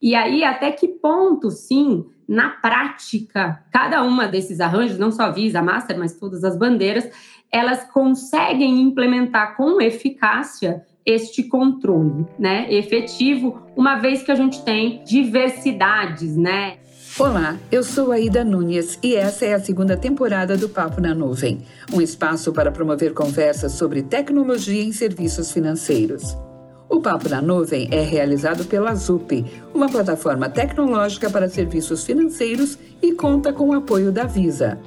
E aí, até que ponto, sim, na prática, cada uma desses arranjos, não só a Visa, a Master, mas todas as bandeiras, elas conseguem implementar com eficácia este controle, né, efetivo, uma vez que a gente tem diversidades, né? Olá, eu sou Aida Nunes e essa é a segunda temporada do Papo na Nuvem, um espaço para promover conversas sobre tecnologia em serviços financeiros. O Papo na Nuvem é realizado pela ZUP, uma plataforma tecnológica para serviços financeiros e conta com o apoio da Visa.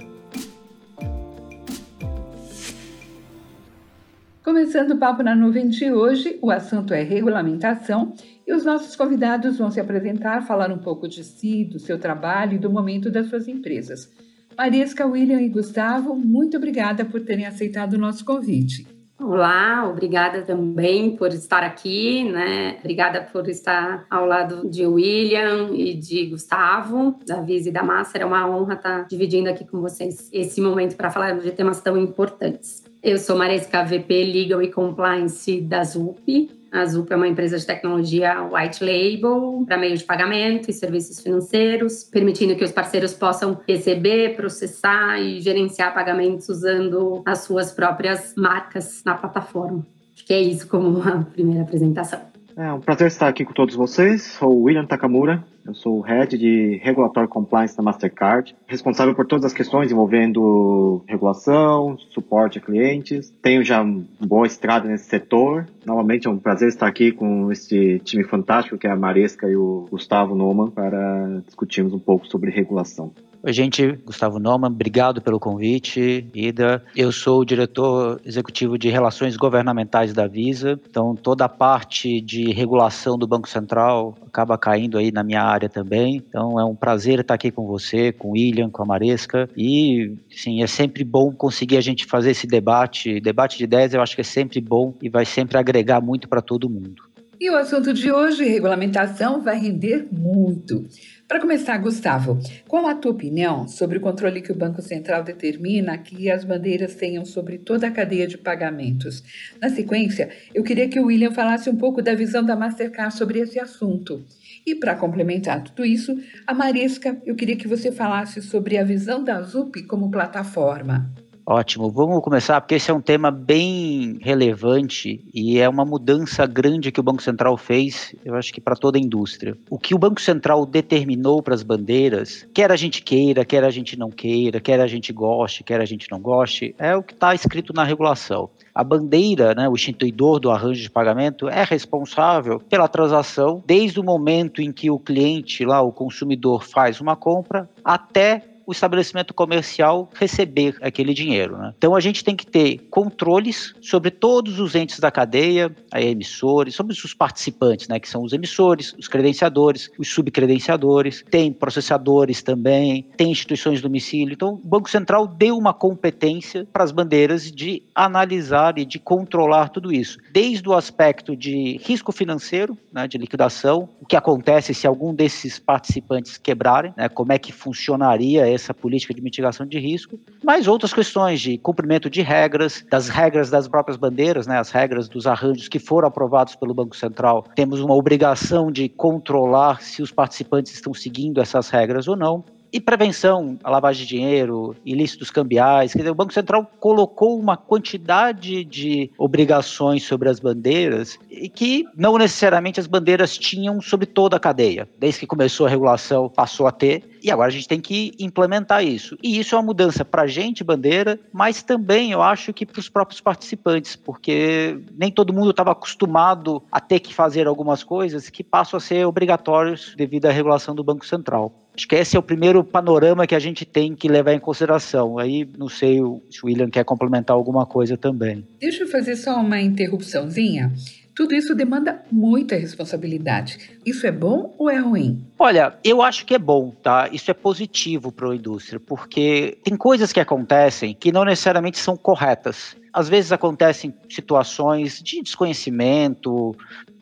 Começando o Papo na Nuvem de hoje, o assunto é regulamentação e os nossos convidados vão se apresentar, falar um pouco de si, do seu trabalho e do momento das suas empresas. Marisca, William e Gustavo, muito obrigada por terem aceitado o nosso convite. Olá, obrigada também por estar aqui, né? Obrigada por estar ao lado de William e de Gustavo, da Visa e da Master. É uma honra estar dividindo aqui com vocês esse momento para falar de temas tão importantes. Eu sou Maresca VP Legal e Compliance da ZUP. A ZUP é uma empresa de tecnologia white label para meios de pagamento e serviços financeiros, permitindo que os parceiros possam receber, processar e gerenciar pagamentos usando as suas próprias marcas na plataforma. Acho que é isso como uma primeira apresentação. É um prazer estar aqui com todos vocês. Sou William Takamura, eu sou o Head de Regulatory Compliance da Mastercard, responsável por todas as questões envolvendo regulação, suporte a clientes. Tenho já uma boa estrada nesse setor. Novamente é um prazer estar aqui com esse time fantástico que é a Maresca e o Gustavo Noman para discutirmos um pouco sobre regulação. Oi, gente. Gustavo Noman, obrigado pelo convite, Ida. Eu sou o diretor executivo de Relações Governamentais da Visa, então toda a parte de regulação do Banco Central acaba caindo aí na minha área também. Então é um prazer estar aqui com você, com o William, com a Maresca e, sim, é sempre bom conseguir a gente fazer esse debate. Debate de ideias eu acho que é sempre bom e vai sempre agregar muito para todo mundo. E o assunto de hoje, regulamentação, vai render muito. Para começar, Gustavo, qual a tua opinião sobre o controle que o Banco Central determina que as bandeiras tenham sobre toda a cadeia de pagamentos? Na sequência, eu queria que o William falasse um pouco da visão da Mastercard sobre esse assunto. E para complementar tudo isso, a Marisca, eu queria que você falasse sobre a visão da ZUP como plataforma. Ótimo, vamos começar porque esse é um tema bem relevante e é uma mudança grande que o Banco Central fez, eu acho que para toda a indústria. O que o Banco Central determinou para as bandeiras, quer a gente queira, quer a gente não queira, quer a gente goste, quer a gente não goste, é o que está escrito na regulação. A bandeira, né, o instituidor do arranjo de pagamento, é responsável pela transação desde o momento em que o cliente, lá, o consumidor, faz uma compra até o estabelecimento comercial receber aquele dinheiro. Né? Então a gente tem que ter controles sobre todos os entes da cadeia, a emissores, sobre os participantes, né, que são os emissores, os credenciadores, os subcredenciadores, tem processadores também, tem instituições de domicílio. Então o Banco Central deu uma competência para as bandeiras de analisar e de controlar tudo isso, desde o aspecto de risco financeiro, né, de liquidação, o que acontece se algum desses participantes quebrarem, né, como é que funcionaria essa política de mitigação de risco, mas outras questões de cumprimento de regras, das regras das próprias bandeiras, né, as regras dos arranjos que foram aprovados pelo Banco Central. Temos uma obrigação de controlar se os participantes estão seguindo essas regras ou não e prevenção à lavagem de dinheiro, ilícitos cambiais. Quer dizer, o Banco Central colocou uma quantidade de obrigações sobre as bandeiras e que não necessariamente as bandeiras tinham sobre toda a cadeia. Desde que começou a regulação, passou a ter. E agora a gente tem que implementar isso. E isso é uma mudança para a gente, bandeira, mas também eu acho que para os próprios participantes, porque nem todo mundo estava acostumado a ter que fazer algumas coisas que passam a ser obrigatórios devido à regulação do Banco Central. Acho que esse é o primeiro panorama que a gente tem que levar em consideração. Aí não sei se o William quer complementar alguma coisa também. Deixa eu fazer só uma interrupçãozinha. Tudo isso demanda muita responsabilidade. Isso é bom ou é ruim? Olha, eu acho que é bom, tá? Isso é positivo para a indústria, porque tem coisas que acontecem que não necessariamente são corretas. Às vezes acontecem situações de desconhecimento,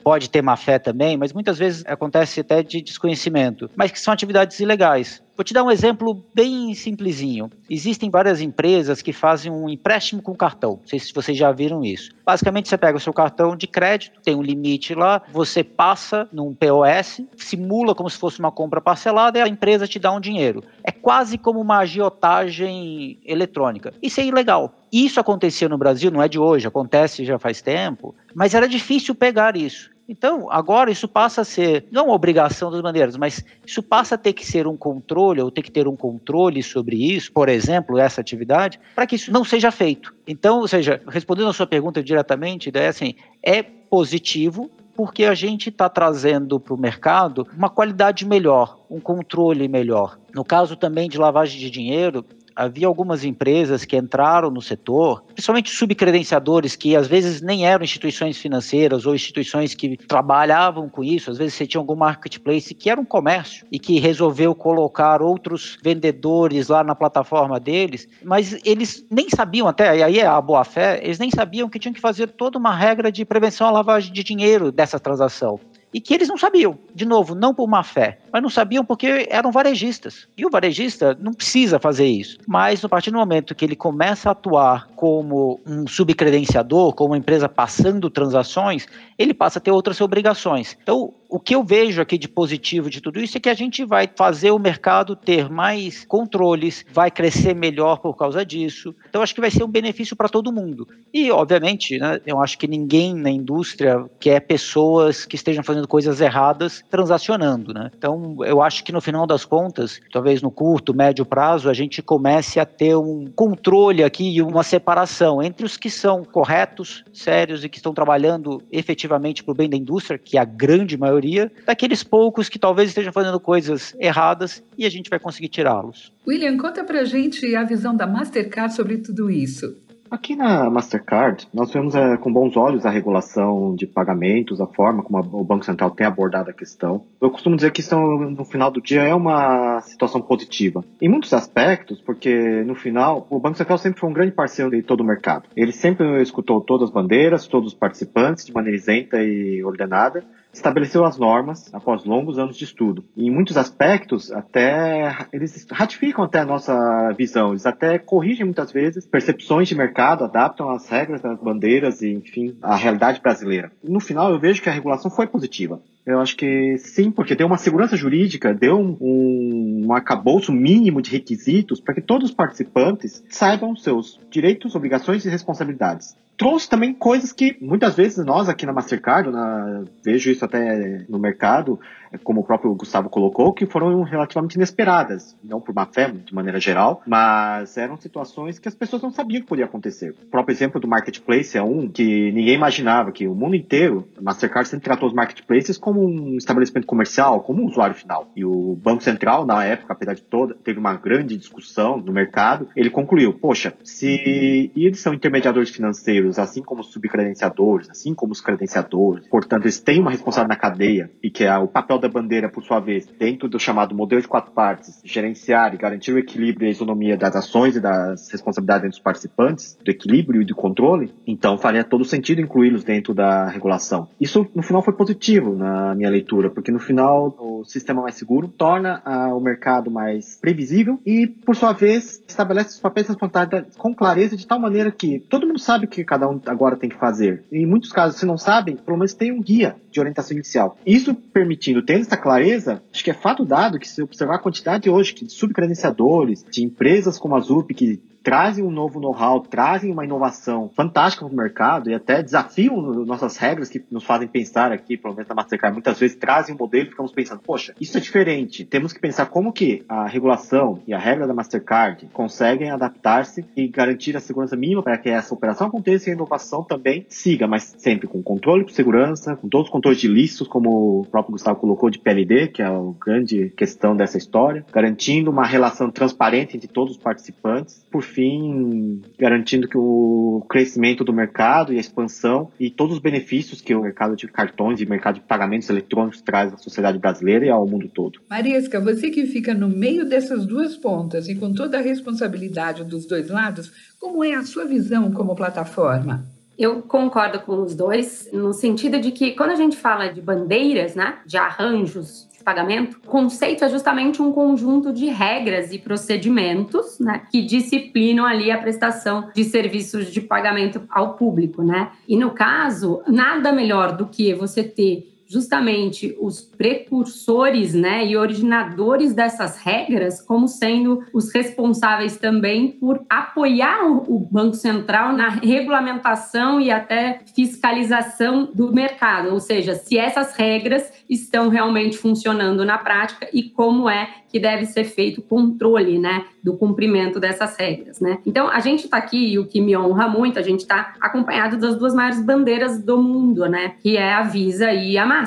pode ter má fé também, mas muitas vezes acontece até de desconhecimento, mas que são atividades ilegais. Vou te dar um exemplo bem simplesinho. Existem várias empresas que fazem um empréstimo com cartão. Não sei se vocês já viram isso. Basicamente, você pega o seu cartão de crédito, tem um limite lá, você passa num POS, simula como se fosse uma compra parcelada e a empresa te dá um dinheiro. É quase como uma agiotagem eletrônica. Isso é ilegal. Isso acontecia no Brasil, não é de hoje, acontece já faz tempo, mas era difícil pegar isso. Então, agora isso passa a ser, não obrigação das bandeiras, mas isso passa a ter que ser um controle, ou ter que ter um controle sobre isso, por exemplo, essa atividade, para que isso não seja feito. Então, ou seja, respondendo a sua pergunta diretamente, é assim, é positivo, porque a gente está trazendo para o mercado uma qualidade melhor, um controle melhor. No caso também de lavagem de dinheiro, havia algumas empresas que entraram no setor, principalmente subcredenciadores, que às vezes nem eram instituições financeiras ou instituições que trabalhavam com isso, às vezes você tinha algum marketplace que era um comércio e que resolveu colocar outros vendedores lá na plataforma deles, mas eles nem sabiam até, e aí é a boa fé, eles nem sabiam que tinham que fazer toda uma regra de prevenção à lavagem de dinheiro dessa transação e que eles não sabiam. De novo, não por má fé, mas não sabiam porque eram varejistas. E o varejista não precisa fazer isso. Mas a partir do momento que ele começa a atuar como um subcredenciador, como uma empresa passando transações, ele passa a ter outras obrigações. Então, o que eu vejo aqui de positivo de tudo isso é que a gente vai fazer o mercado ter mais controles, vai crescer melhor por causa disso. Então, acho que vai ser um benefício para todo mundo. E, obviamente, né, eu acho que ninguém na indústria quer pessoas que estejam fazendo coisas erradas transacionando. Né? Então, eu acho que no final das contas, talvez no curto, médio prazo, a gente comece a ter um controle aqui e uma separação entre os que são corretos, sérios e que estão trabalhando efetivamente para o bem da indústria, que é a grande maioria maioria, daqueles poucos que talvez estejam fazendo coisas erradas e a gente vai conseguir tirá-los. William, conta pra gente a visão da Mastercard sobre tudo isso. Aqui na Mastercard, nós vemos é, com bons olhos a regulação de pagamentos, a forma como a, o Banco Central tem abordado a questão. Eu costumo dizer que isso, no final do dia, é uma situação positiva. Em muitos aspectos, porque no final, o Banco Central sempre foi um grande parceiro de todo o mercado. Ele sempre escutou todas as bandeiras, todos os participantes, de maneira isenta e ordenada, estabeleceu as normas após longos anos de estudo. E em muitos aspectos, até eles ratificam até a nossa visão, eles até corrigem muitas vezes percepções de mercado, adaptam as regras das bandeiras e, enfim, a realidade brasileira. No final, eu vejo que a regulação foi positiva. Eu acho que sim, porque deu uma segurança jurídica, deu um, um, mínimo de requisitos para que todos os participantes saibam seus direitos, obrigações e responsabilidades trouxe também coisas que muitas vezes nós aqui na Mastercard, na, vejo isso até no mercado, como o próprio Gustavo colocou, que foram relativamente inesperadas, não por má fé, de maneira geral, mas eram situações que as pessoas não sabiam que podia acontecer. O próprio exemplo do marketplace é um que ninguém imaginava que o mundo inteiro, a Mastercard sempre tratou os marketplaces como um estabelecimento comercial, como um usuário final. E o Banco Central, na época, apesar de toda, teve uma grande discussão no mercado, ele concluiu, poxa, se eles são intermediadores financeiros, assim como os subcredenciadores, assim como os credenciadores, portanto, eles têm uma responsabilidade na cadeia e que é o papel da bandeira, por sua vez, dentro do chamado modelo de quatro partes, gerenciar e garantir o equilíbrio e a isonomia das ações e das responsabilidades dos participantes, do equilíbrio e do controle, então faria todo sentido incluí-los dentro da regulação. Isso, no final, foi positivo na minha leitura, porque no final o sistema mais seguro torna ah, o mercado mais previsível e, por sua vez, estabelece os papéis responsabilidades com clareza de tal maneira que todo mundo sabe o que cada um agora tem que fazer. E em muitos casos, se não sabem, pelo menos tem um guia de orientação inicial. Isso permitindo, tendo essa clareza, acho que é fato dado que se observar a quantidade hoje de subcredenciadores, de empresas como a ZUP que trazem um novo know-how, trazem uma inovação fantástica para o mercado e até desafiam nossas regras que nos fazem pensar aqui, pelo menos na Mastercard, muitas vezes trazem um modelo e ficamos pensando, poxa, isso é diferente. Temos que pensar como que a regulação e a regra da Mastercard conseguem adaptar-se e garantir a segurança mínima para que essa operação aconteça e a inovação também siga, mas sempre com controle, com segurança, com todos os controles de listos, como o próprio Gustavo colocou, de PLD, que é a grande questão dessa história, garantindo uma relação transparente entre todos os participantes. Por fim, garantindo que o crescimento do mercado e a expansão e todos os benefícios que o mercado de cartões e mercado de pagamentos eletrônicos traz à sociedade brasileira e ao mundo todo. Mariesca, você que fica no meio dessas duas pontas e com toda a responsabilidade dos dois lados, como é a sua visão como plataforma? Eu concordo com os dois, no sentido de que quando a gente fala de bandeiras, né, de arranjos pagamento, o conceito é justamente um conjunto de regras e procedimentos né, que disciplinam ali a prestação de serviços de pagamento ao público. Né? E no caso, nada melhor do que você ter justamente os precursores né, e originadores dessas regras como sendo os responsáveis também por apoiar o, Banco Central na regulamentação e até fiscalização do mercado, ou seja, se essas regras estão realmente funcionando na prática e como é que deve ser feito o controle, né, do cumprimento dessas regras, né? Então, a gente está aqui, e o que me honra muito, a gente está acompanhado das duas maiores bandeiras do mundo, né, que é a Visa e a Master.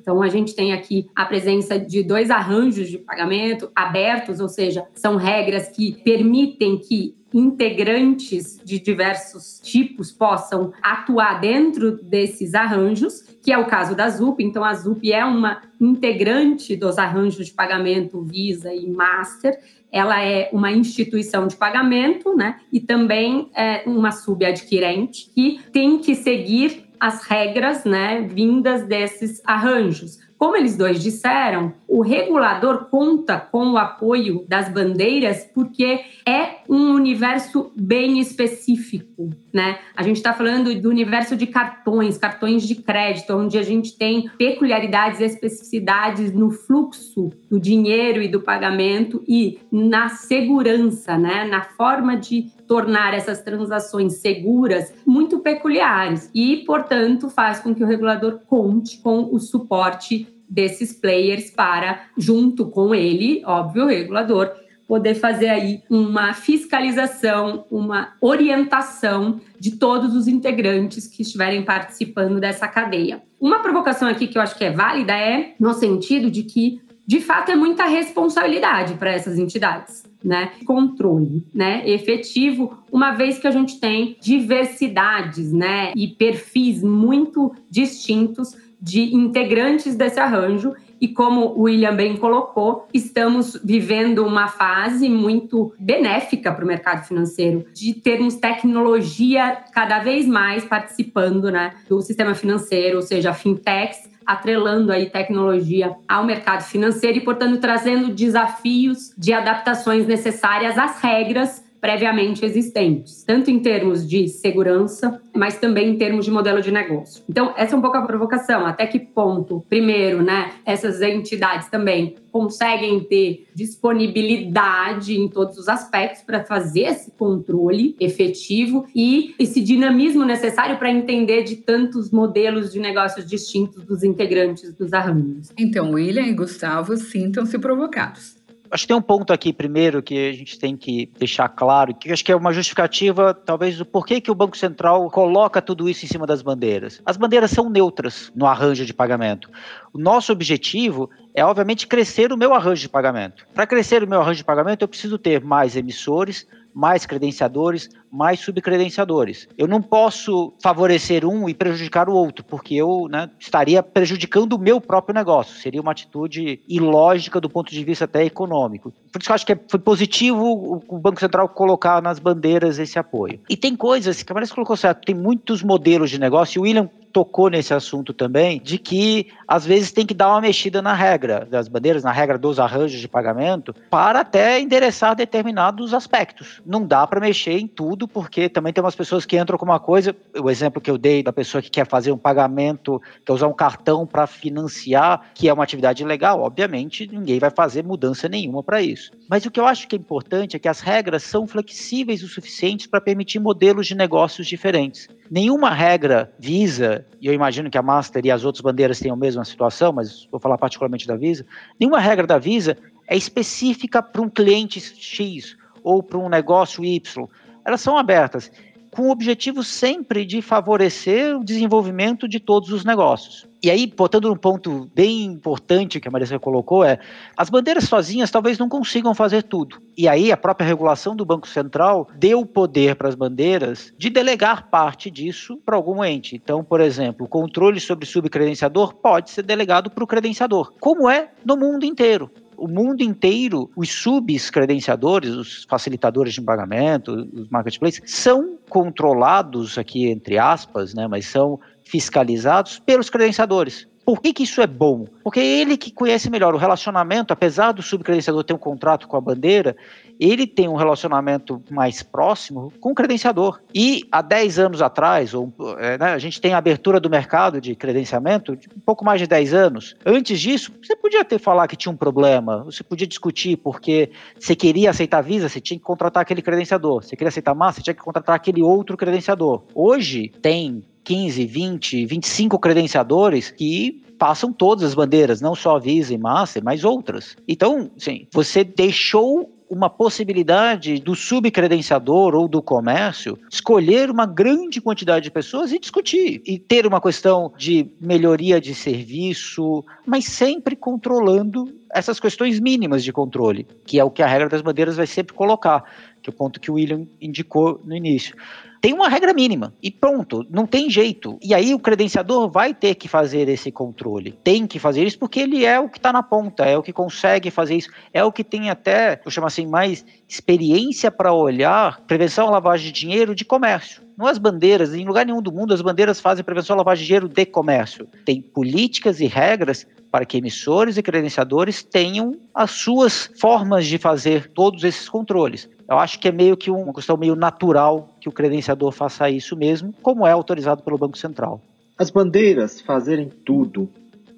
Então, a gente tem aqui a presença de dois arranjos de pagamento abertos, ou seja, são regras que permitem que integrantes de diversos tipos possam atuar dentro desses arranjos, que é o caso da ZUP. Então, a ZUP é uma integrante dos arranjos de pagamento Visa e Master. Ela é uma instituição de pagamento, né? E também é uma subadquirente que tem que seguir as regras, né, vindas desses arranjos. Como eles dois disseram, o regulador conta com o apoio das bandeiras porque é um universo bem específico, né? A gente está falando do universo de cartões, cartões de crédito, onde a gente tem peculiaridades e especificidades no fluxo do dinheiro e do pagamento e na segurança, né? Na forma de tornar essas transações seguras muito peculiares e, portanto, faz com que o regulador conte com o suporte desses players para, junto com ele, óbvio, o regulador, poder fazer aí uma fiscalização, uma orientação de todos os integrantes que estiverem participando dessa cadeia. Uma provocação aqui que eu acho que é válida é no sentido de que, de fato, é muita responsabilidade para essas entidades né, controle, né, efetivo, uma vez que a gente tem diversidades, né, e perfis muito distintos de integrantes desse arranjo. E como o William bem colocou, estamos vivendo uma fase muito benéfica para o mercado financeiro, de termos tecnologia cada vez mais participando né, do sistema financeiro, ou seja, fintechs atrelando aí tecnologia ao mercado financeiro e, portanto, trazendo desafios de adaptações necessárias às regras previamente existentes, tanto em termos de segurança, mas também em termos de modelo de negócio. Então, essa é um pouco a provocação, até que ponto, primeiro, né, essas entidades também conseguem ter disponibilidade em todos os aspectos para fazer esse controle efetivo e esse dinamismo necessário para entender de tantos modelos de negócios distintos dos integrantes dos arranjos. Então, William e Gustavo sintam-se provocados. Acho que tem um ponto aqui, primeiro, que a gente tem que deixar claro, que acho que é uma justificativa, talvez, do porquê que o Banco Central coloca tudo isso em cima das bandeiras. As bandeiras são neutras no arranjo de pagamento. O nosso objetivo é, obviamente, crescer o meu arranjo de pagamento. Para crescer o meu arranjo de pagamento, eu preciso ter mais emissores, mais credenciadores, mais subcredenciadores. Eu não posso favorecer um e prejudicar o outro, porque eu né, estaria prejudicando o meu próprio negócio. Seria uma atitude ilógica do ponto de vista até econômico. Por isso que eu acho que foi positivo o Banco Central colocar nas bandeiras esse apoio. E tem coisas que a Marisa colocou certo, tem muitos modelos de negócio, o William tocou nesse assunto também, de que às vezes tem que dar uma mexida na regra das bandeiras, na regra dos arranjos de pagamento, para até endereçar determinados aspectos. Não dá para mexer em tudo, porque também tem umas pessoas que entram com uma coisa, o exemplo que eu dei da pessoa que quer fazer um pagamento, quer usar um cartão para financiar, que é uma atividade legal, obviamente ninguém vai fazer mudança nenhuma para isso. Mas o que eu acho que é importante é que as regras são flexíveis o suficiente para permitir modelos de negócios diferentes. Nenhuma regra visa, e eu imagino que a Master e as outras bandeiras tenham a mesma situação, mas vou falar particularmente da Visa, nenhuma regra da Visa é específica para um cliente X ou para um negócio Y. Elas são abertas com o objetivo sempre de favorecer o desenvolvimento de todos os negócios. E aí, botando num ponto bem importante que a Marisa colocou, é as bandeiras sozinhas talvez não consigam fazer tudo. E aí a própria regulação do Banco Central deu poder para as bandeiras de delegar parte disso para algum ente. Então, por exemplo, o controle sobre subcredenciador pode ser delegado para o credenciador, como é no mundo inteiro o mundo inteiro, os subs credenciadores, os facilitadores de pagamento, os marketplaces, são controlados aqui entre aspas, né, mas são fiscalizados pelos credenciadores. Por que, que isso é bom? Porque é ele que conhece melhor o relacionamento, apesar do subcredenciador ter um contrato com a bandeira, ele tem um relacionamento mais próximo com o credenciador. E há 10 anos atrás, ou, é, né, a gente tem a abertura do mercado de credenciamento de um pouco mais de 10 anos. Antes disso, você podia ter falar que tinha um problema, você podia discutir porque você queria aceitar Visa, você tinha que contratar aquele credenciador. Você queria aceitar Master, você tinha que contratar aquele outro credenciador. Hoje tem 15, 20, 25 credenciadores que passam todas as bandeiras, não só Visa e Master, mas outras. Então, sim, você deixou uma possibilidade do subcredenciador ou do comércio escolher uma grande quantidade de pessoas e discutir e ter uma questão de melhoria de serviço, mas sempre controlando essas questões mínimas de controle, que é o que a regra das bandeiras vai sempre colocar, que é o ponto que o William indicou no início tem uma regra mínima e pronto, não tem jeito. E aí o credenciador vai ter que fazer esse controle. Tem que fazer isso porque ele é o que está na ponta, é o que consegue fazer isso, é o que tem até, eu chamo assim, mais experiência para olhar prevenção à lavagem de dinheiro de comércio. Não as bandeiras, em lugar nenhum do mundo as bandeiras fazem prevenção à lavagem de dinheiro de comércio. Tem políticas e regras para que emissores e credenciadores tenham as suas formas de fazer todos esses controles. Eu acho que é meio que uma questão meio natural que o credenciador faça isso mesmo, como é autorizado pelo Banco Central. As bandeiras fazerem tudo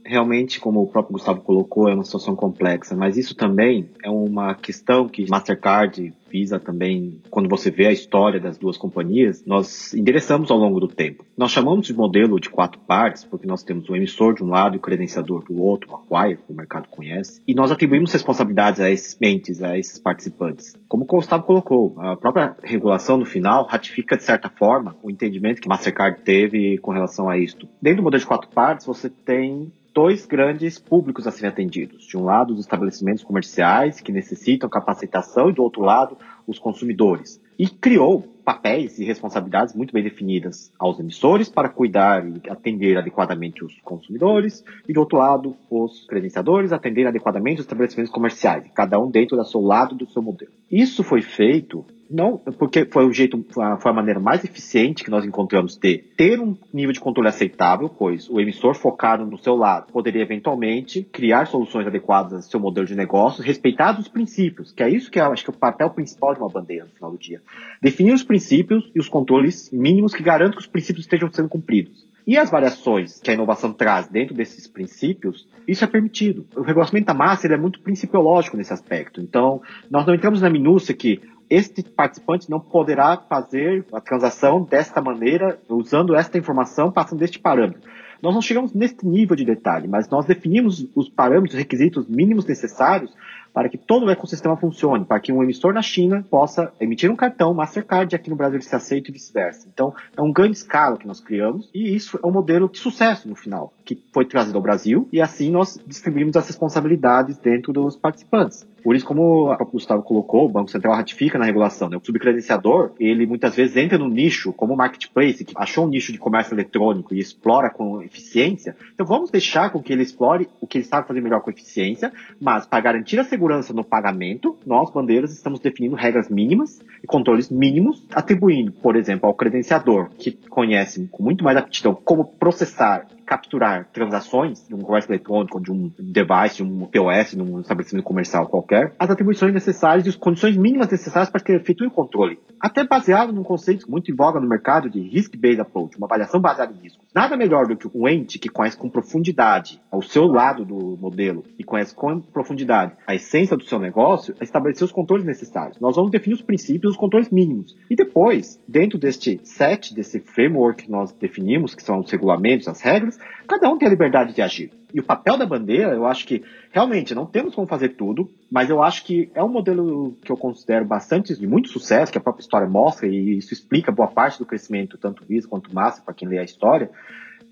realmente, como o próprio Gustavo colocou, é uma situação complexa, mas isso também é uma questão que Mastercard, Visa também, quando você vê a história das duas companhias, nós endereçamos ao longo do tempo. Nós chamamos de modelo de quatro partes, porque nós temos o emissor de um lado e o credenciador do outro, o acquire, que o mercado conhece, e nós atribuímos responsabilidades a esses mentes, a esses participantes. Como o Gustavo colocou, a própria regulação no final ratifica, de certa forma, o entendimento que Mastercard teve com relação a isto. Dentro do modelo de quatro partes, você tem dois grandes públicos a serem atendidos. De um lado, os estabelecimentos comerciais, que necessitam capacitação, e do outro lado, os consumidores. E criou papéis e responsabilidades muito bem definidas aos emissores para cuidar e atender adequadamente os consumidores, e do outro lado, os credenciadores atender adequadamente os estabelecimentos comerciais, cada um dentro do seu lado do seu modelo. Isso foi feito não, porque foi o jeito, foi a maneira mais eficiente que nós encontramos de ter um nível de controle aceitável, pois o emissor focado no seu lado poderia eventualmente criar soluções adequadas ao seu modelo de negócio, respeitados os princípios, que é isso que eu acho que é o papel principal de uma bandeira no final do dia. Definir os princípios e os controles mínimos que garantam que os princípios estejam sendo cumpridos. E as variações que a inovação traz dentro desses princípios, isso é permitido. O regulamento da massa ele é muito principiológico nesse aspecto. Então, nós não entramos na minúcia que este participante não poderá fazer a transação desta maneira, usando esta informação, passando deste parâmetro. Nós não chegamos nesse nível de detalhe, mas nós definimos os parâmetros, requisitos mínimos necessários para que todo o ecossistema funcione, para que um emissor na China possa emitir um cartão Mastercard e aqui no Brasil ele se aceite e vice-versa. Então, é um grande escala que nós criamos e isso é um modelo de sucesso no final, que foi trazido ao Brasil e assim nós distribuímos as responsabilidades dentro dos participantes. Por isso, como o Gustavo colocou, o Banco Central ratifica na regulação. Né? O subcredenciador, ele muitas vezes entra no nicho, como o marketplace, que achou um nicho de comércio eletrônico e explora com eficiência. Então, vamos deixar com que ele explore o que ele sabe fazer melhor com eficiência, mas para garantir a segurança no pagamento, nós, bandeiras, estamos definindo regras mínimas e controles mínimos, atribuindo, por exemplo, ao credenciador, que conhece com muito mais aptidão como processar capturar transações de um comércio eletrônico, de um device, de um POS, de um estabelecimento comercial qualquer, as atribuições necessárias e as condições mínimas necessárias para que efetue o controle. Até baseado num conceito muito em voga no mercado de risk-based approach, uma avaliação baseada em riscos. Nada melhor do que um ente que conhece com profundidade ao seu lado do modelo e conhece com profundidade a essência do seu negócio, estabelecer os controles necessários. Nós vamos definir os princípios os controles mínimos. E depois, dentro deste set, desse framework que nós definimos, que são os regulamentos, as regras, cada um tem a liberdade de agir. E o papel da bandeira, eu acho que realmente não temos como fazer tudo, mas eu acho que é um modelo que eu considero bastante de muito sucesso, que a própria história mostra, e isso explica boa parte do crescimento, tanto Visa quanto Massa, para quem lê a história,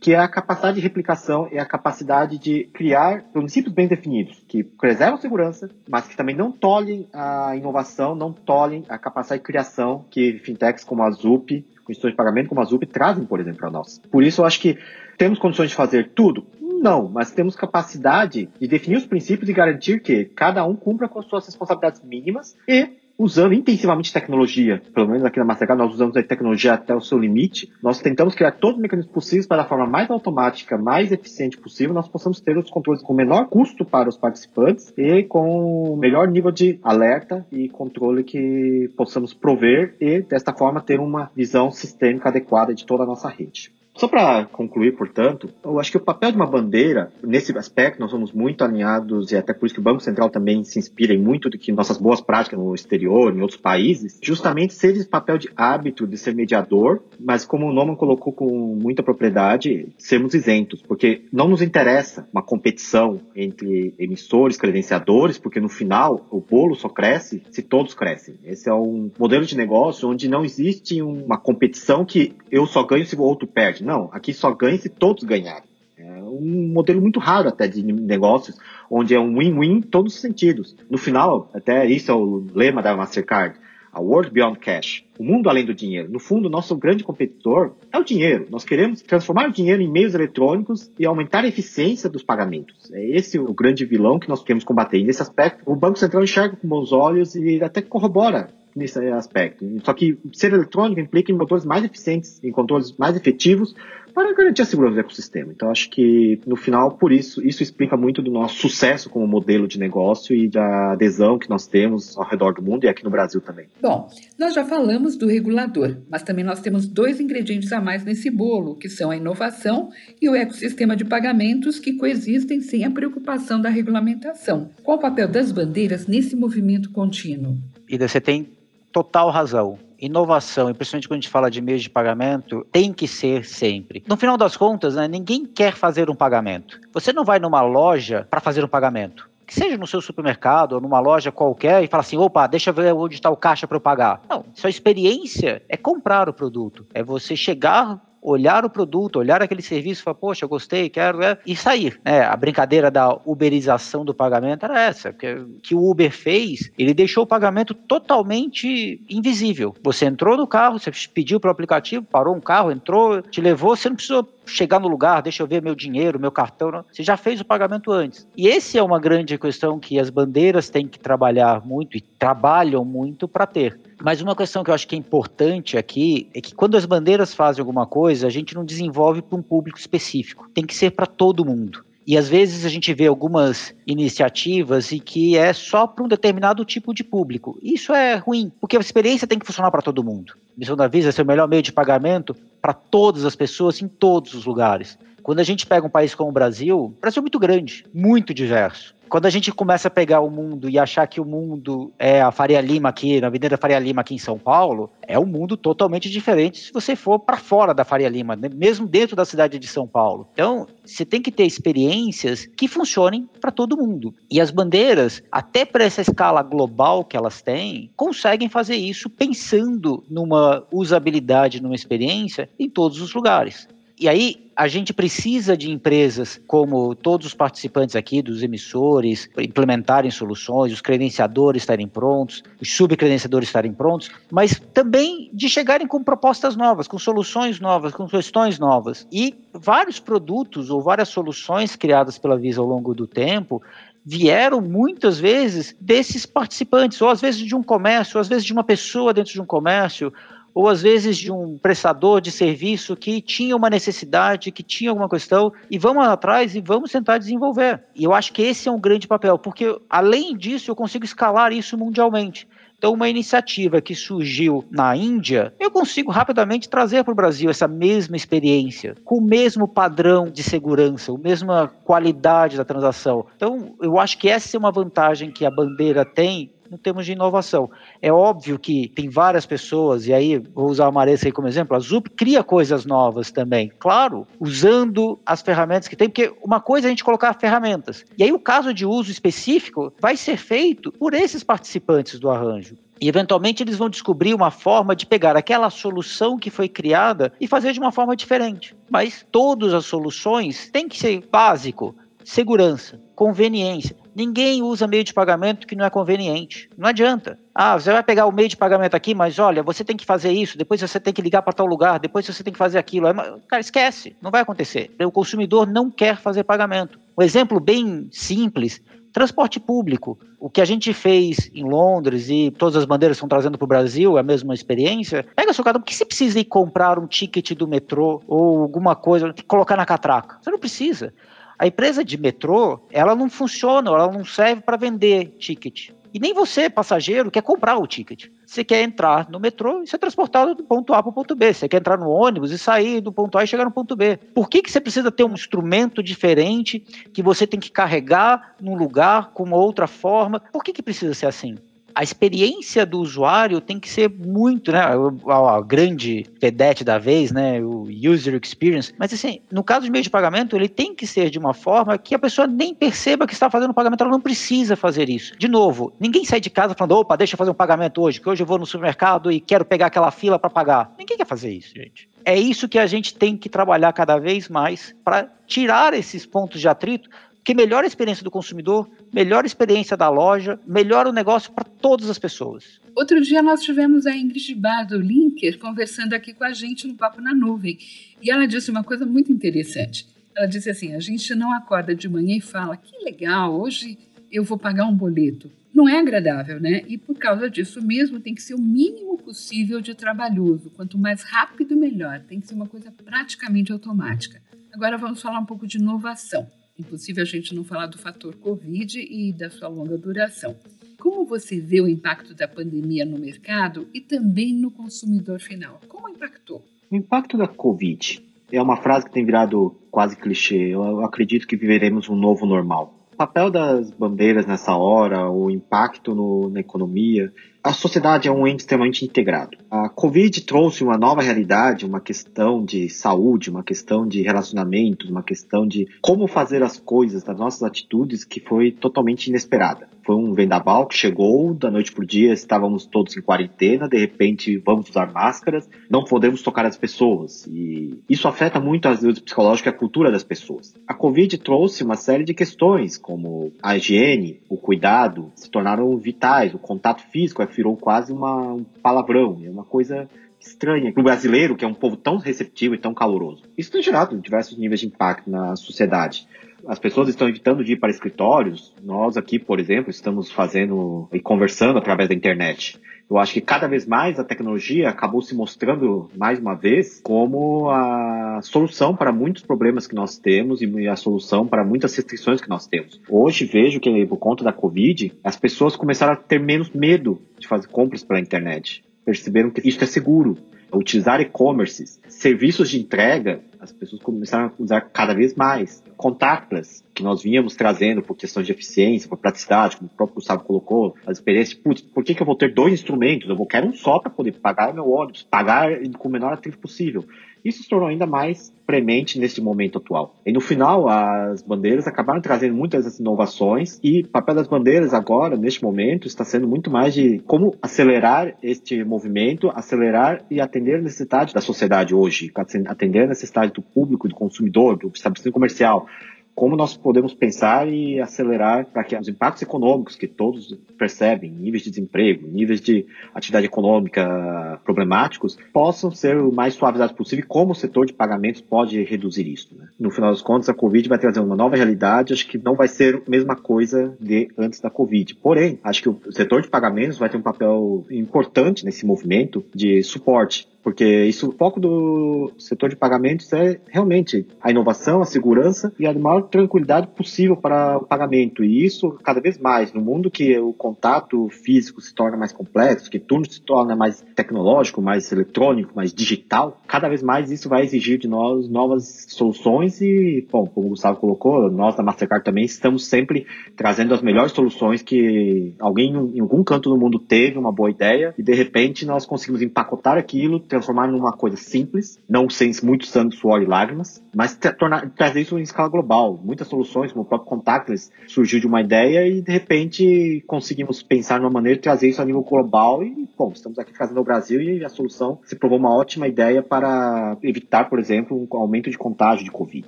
que é a capacidade de replicação e a capacidade de criar princípios bem definidos, que preservam segurança, mas que também não tolhem a inovação, não tolhem a capacidade de criação que fintechs como a Zup, com instituições de pagamento como a Zup, trazem, por exemplo, para nós. Por isso, eu acho que temos condições de fazer tudo? Não, mas temos capacidade de definir os princípios e garantir que cada um cumpra com suas responsabilidades mínimas e usando intensivamente tecnologia, pelo menos aqui na Mastercard nós usamos a tecnologia até o seu limite, nós tentamos criar todos os mecanismos possíveis para a forma mais automática, mais eficiente possível, nós possamos ter os controles com menor custo para os participantes e com melhor nível de alerta e controle que possamos prover e, desta forma, ter uma visão sistêmica adequada de toda a nossa rede. Só para concluir, portanto, eu acho que o papel de uma bandeira, nesse aspecto, nós somos muito alinhados, e até por isso que o Banco Central também se inspira em muito do que nossas boas práticas no exterior, em outros países, justamente ser esse papel de hábito de ser mediador, mas como o Noman colocou com muita propriedade, sermos isentos, porque não nos interessa uma competição entre emissores, credenciadores, porque no final o bolo só cresce se todos crescem. Esse é um modelo de negócio onde não existe uma competição que eu só ganho se o outro perde. Não, aqui só ganha se todos ganharem. É um modelo muito raro até de negócios, onde é um win-win em todos os sentidos. No final, até isso é o lema da Mastercard, a World Beyond Cash, o mundo além do dinheiro. No fundo, nosso grande competidor é o dinheiro. Nós queremos transformar o dinheiro em meios eletrônicos e aumentar a eficiência dos pagamentos. É esse o grande vilão que nós queremos combater. E nesse aspecto, o Banco Central enxerga com bons olhos e até corrobora nesse aspecto. Só que ser eletrônico implica em motores mais eficientes, em controles mais efetivos para garantir a segurança do ecossistema. Então, acho que, no final, por isso, isso explica muito do nosso sucesso como modelo de negócio e da adesão que nós temos ao redor do mundo e aqui no Brasil também. Bom, nós já falamos do regulador, mas também nós temos dois ingredientes a mais nesse bolo, que são a inovação e o ecossistema de pagamentos que coexistem sem a preocupação da regulamentação. Qual o papel das bandeiras nesse movimento contínuo? E você tem total razão. Inovação, e principalmente quando a gente fala de meios de pagamento, tem que ser sempre. No final das contas, né, ninguém quer fazer um pagamento. Você não vai numa loja para fazer um pagamento que seja no seu supermercado ou numa loja qualquer e fala assim, opa, deixa eu ver onde está o caixa para eu pagar. Não, sua experiência é comprar o produto, é você chegar olhar o produto, olhar aquele serviço falar, poxa, gostei, quero, é, e sair. É, a brincadeira da uberização do pagamento era essa, que, que o Uber fez, ele deixou o pagamento totalmente invisível. Você entrou no carro, você pediu para o aplicativo, parou um carro, entrou, te levou, você não precisou chegar no lugar, deixa eu ver meu dinheiro, meu cartão, não. você já fez o pagamento antes. E esse é uma grande questão que as bandeiras têm que trabalhar muito e trabalham muito para ter. Mas uma questão que eu acho que é importante aqui é que quando as bandeiras fazem alguma coisa, a gente não desenvolve para um público específico. Tem que ser para todo mundo. E às vezes a gente vê algumas iniciativas e que é só para um determinado tipo de público. Isso é ruim, porque a experiência tem que funcionar para todo mundo. A missão da Visa é ser o melhor meio de pagamento para todas as pessoas em todos os lugares. Quando a gente pega um país como o Brasil, o Brasil é muito grande, muito diverso quando a gente começa a pegar o mundo e achar que o mundo é a Faria Lima aqui, na Avenida Faria Lima aqui em São Paulo, é um mundo totalmente diferente se você for para fora da Faria Lima, né? mesmo dentro da cidade de São Paulo. Então, você tem que ter experiências que funcionem para todo mundo. E as bandeiras, até para essa escala global que elas têm, conseguem fazer isso pensando numa usabilidade, numa experiência em todos os lugares. E aí a gente precisa de empresas como todos os participantes aqui, dos emissores, implementarem soluções, os credenciadores estarem prontos, os subcredenciadores estarem prontos, mas também de chegarem com propostas novas, com soluções novas, com questões novas. E vários produtos ou várias soluções criadas pela Visa ao longo do tempo vieram muitas vezes desses participantes, ou às vezes de um comércio, ou às vezes de uma pessoa dentro de um comércio, ou às vezes de um prestador de serviço que tinha uma necessidade, que tinha alguma questão, e vamos atrás e vamos tentar desenvolver. E eu acho que esse é um grande papel, porque além disso eu consigo escalar isso mundialmente. Então, uma iniciativa que surgiu na Índia, eu consigo rapidamente trazer para o Brasil essa mesma experiência, com o mesmo padrão de segurança, a mesma qualidade da transação. Então, eu acho que essa é uma vantagem que a bandeira tem no termos de inovação. É óbvio que tem várias pessoas, e aí vou usar a Maressa aí como exemplo, a Zup cria coisas novas também, claro, usando as ferramentas que tem, porque uma coisa é a gente colocar ferramentas, e aí o caso de uso específico vai ser feito por esses participantes do arranjo. E eventualmente eles vão descobrir uma forma de pegar aquela solução que foi criada e fazer de uma forma diferente. Mas todas as soluções têm que ser básico, segurança, conveniência. Ninguém usa meio de pagamento que não é conveniente. Não adianta. Ah, você vai pegar o meio de pagamento aqui, mas olha, você tem que fazer isso, depois você tem que ligar para tal lugar, depois você tem que fazer aquilo. Cara, esquece, não vai acontecer. O consumidor não quer fazer pagamento. Um exemplo bem simples Transporte público. O que a gente fez em Londres e todas as bandeiras estão trazendo para o Brasil é a mesma experiência. Pega seu cartão, por que você precisa ir comprar um ticket do metrô ou alguma coisa, colocar na catraca? Você não precisa. A empresa de metrô, ela não funciona, ela não serve para vender ticket. E nem você, passageiro, quer comprar o ticket. Você quer entrar no metrô e ser transportado do ponto A para o ponto B. Você quer entrar no ônibus e sair do ponto A e chegar no ponto B. Por que, que você precisa ter um instrumento diferente que você tem que carregar num lugar com uma outra forma? Por que, que precisa ser assim? A experiência do usuário tem que ser muito, né, a, a, grande pedete da vez, né, o user experience, mas assim, no caso de meio de pagamento, ele tem que ser de uma forma que a pessoa nem perceba que está fazendo o pagamento, ela não precisa fazer isso. De novo, ninguém sai de casa falando, opa, deixa eu fazer um pagamento hoje, que hoje eu vou no supermercado e quero pegar aquela fila para pagar. Ninguém quer fazer isso, gente. É isso que a gente tem que trabalhar cada vez mais para tirar esses pontos de atrito, que melhora a experiência do consumidor, melhora a experiência da loja, melhora o negócio para todas as pessoas. Outro dia nós tivemos a Ingrid Bar do Linker conversando aqui com a gente no Papo na Nuvem e ela disse uma coisa muito interessante. Ela disse assim: a gente não acorda de manhã e fala que legal, hoje eu vou pagar um boleto. Não é agradável, né? E por causa disso mesmo tem que ser o mínimo possível de trabalhoso. Quanto mais rápido, melhor. Tem que ser uma coisa praticamente automática. Agora vamos falar um pouco de inovação. Impossível a gente não falar do fator Covid e da sua longa duração. Como você vê o impacto da pandemia no mercado e também no consumidor final? Como impactou? O impacto da Covid é uma frase que tem virado quase clichê. Eu acredito que viveremos um novo normal. O papel das bandeiras nessa hora, o impacto no, na economia, a sociedade é um ente extremamente integrado. A Covid trouxe uma nova realidade, uma questão de saúde, uma questão de relacionamentos, uma questão de como fazer as coisas, das nossas atitudes, que foi totalmente inesperada. Foi um vendaval que chegou, da noite para o dia estávamos todos em quarentena, de repente vamos usar máscaras, não podemos tocar as pessoas. E isso afeta muito as vezes psicológico e a cultura das pessoas. A Covid trouxe uma série de questões, como a higiene, o cuidado, se tornaram vitais, o contato físico, a virou quase uma, um palavrão, é uma coisa estranha para o brasileiro, que é um povo tão receptivo e tão caloroso. Isso tem gerado diversos níveis de impacto na sociedade. As pessoas estão evitando de ir para escritórios. Nós aqui, por exemplo, estamos fazendo e conversando através da internet. Eu acho que cada vez mais a tecnologia acabou se mostrando, mais uma vez, como a solução para muitos problemas que nós temos e a solução para muitas restrições que nós temos. Hoje vejo que, por conta da Covid, as pessoas começaram a ter menos medo de fazer compras pela internet. Perceberam que isso é seguro. Utilizar e-commerces, serviços de entrega, as pessoas começaram a usar cada vez mais. Contactless, que nós vínhamos trazendo por questão de eficiência, por praticidade, como o próprio Gustavo colocou, as experiências, putz, por que, que eu vou ter dois instrumentos? Eu vou querer um só para poder pagar meu ônibus, pagar com o menor atrito possível. Isso se tornou ainda mais premente nesse momento atual. E no final, as bandeiras acabaram trazendo muitas inovações e o papel das bandeiras agora, neste momento, está sendo muito mais de como acelerar este movimento, acelerar e atender a necessidade da sociedade hoje, atender a necessidade do público, do consumidor, do estabelecimento comercial como nós podemos pensar e acelerar para que os impactos econômicos que todos percebem, níveis de desemprego, níveis de atividade econômica problemáticos, possam ser o mais suavizados possível e como o setor de pagamentos pode reduzir isso. Né? No final das contas, a Covid vai trazer uma nova realidade, acho que não vai ser a mesma coisa de antes da Covid. Porém, acho que o setor de pagamentos vai ter um papel importante nesse movimento de suporte porque isso, o foco do setor de pagamentos é realmente a inovação, a segurança e a maior tranquilidade possível para o pagamento. E isso cada vez mais, no mundo que o contato físico se torna mais complexo, que tudo se torna mais tecnológico, mais eletrônico, mais digital, cada vez mais isso vai exigir de nós novas soluções e, bom, como o Gustavo colocou, nós da Mastercard também estamos sempre trazendo as melhores soluções que alguém em algum canto do mundo teve uma boa ideia e de repente nós conseguimos empacotar aquilo, transformar numa coisa simples, não sem muito sangue, suor e lágrimas, mas tornar, trazer isso em escala global. Muitas soluções, como o próprio Contactless, surgiu de uma ideia e de repente conseguimos pensar numa maneira de trazer isso a nível global e, bom, estamos aqui trazendo ao Brasil e a solução se provou uma ótima ideia para evitar, por exemplo, um aumento de contágio de Covid.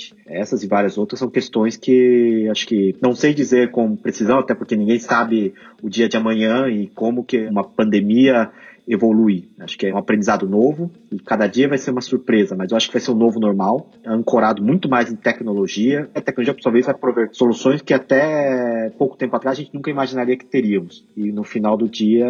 Essas e várias outras são questões que acho que não sei dizer com precisão, até porque ninguém sabe o dia de amanhã e como que uma pandemia evoluir. Acho que é um aprendizado novo e cada dia vai ser uma surpresa, mas eu acho que vai ser um novo normal, ancorado muito mais em tecnologia. A tecnologia, por sua vez, vai prover soluções que até pouco tempo atrás a gente nunca imaginaria que teríamos. E no final do dia,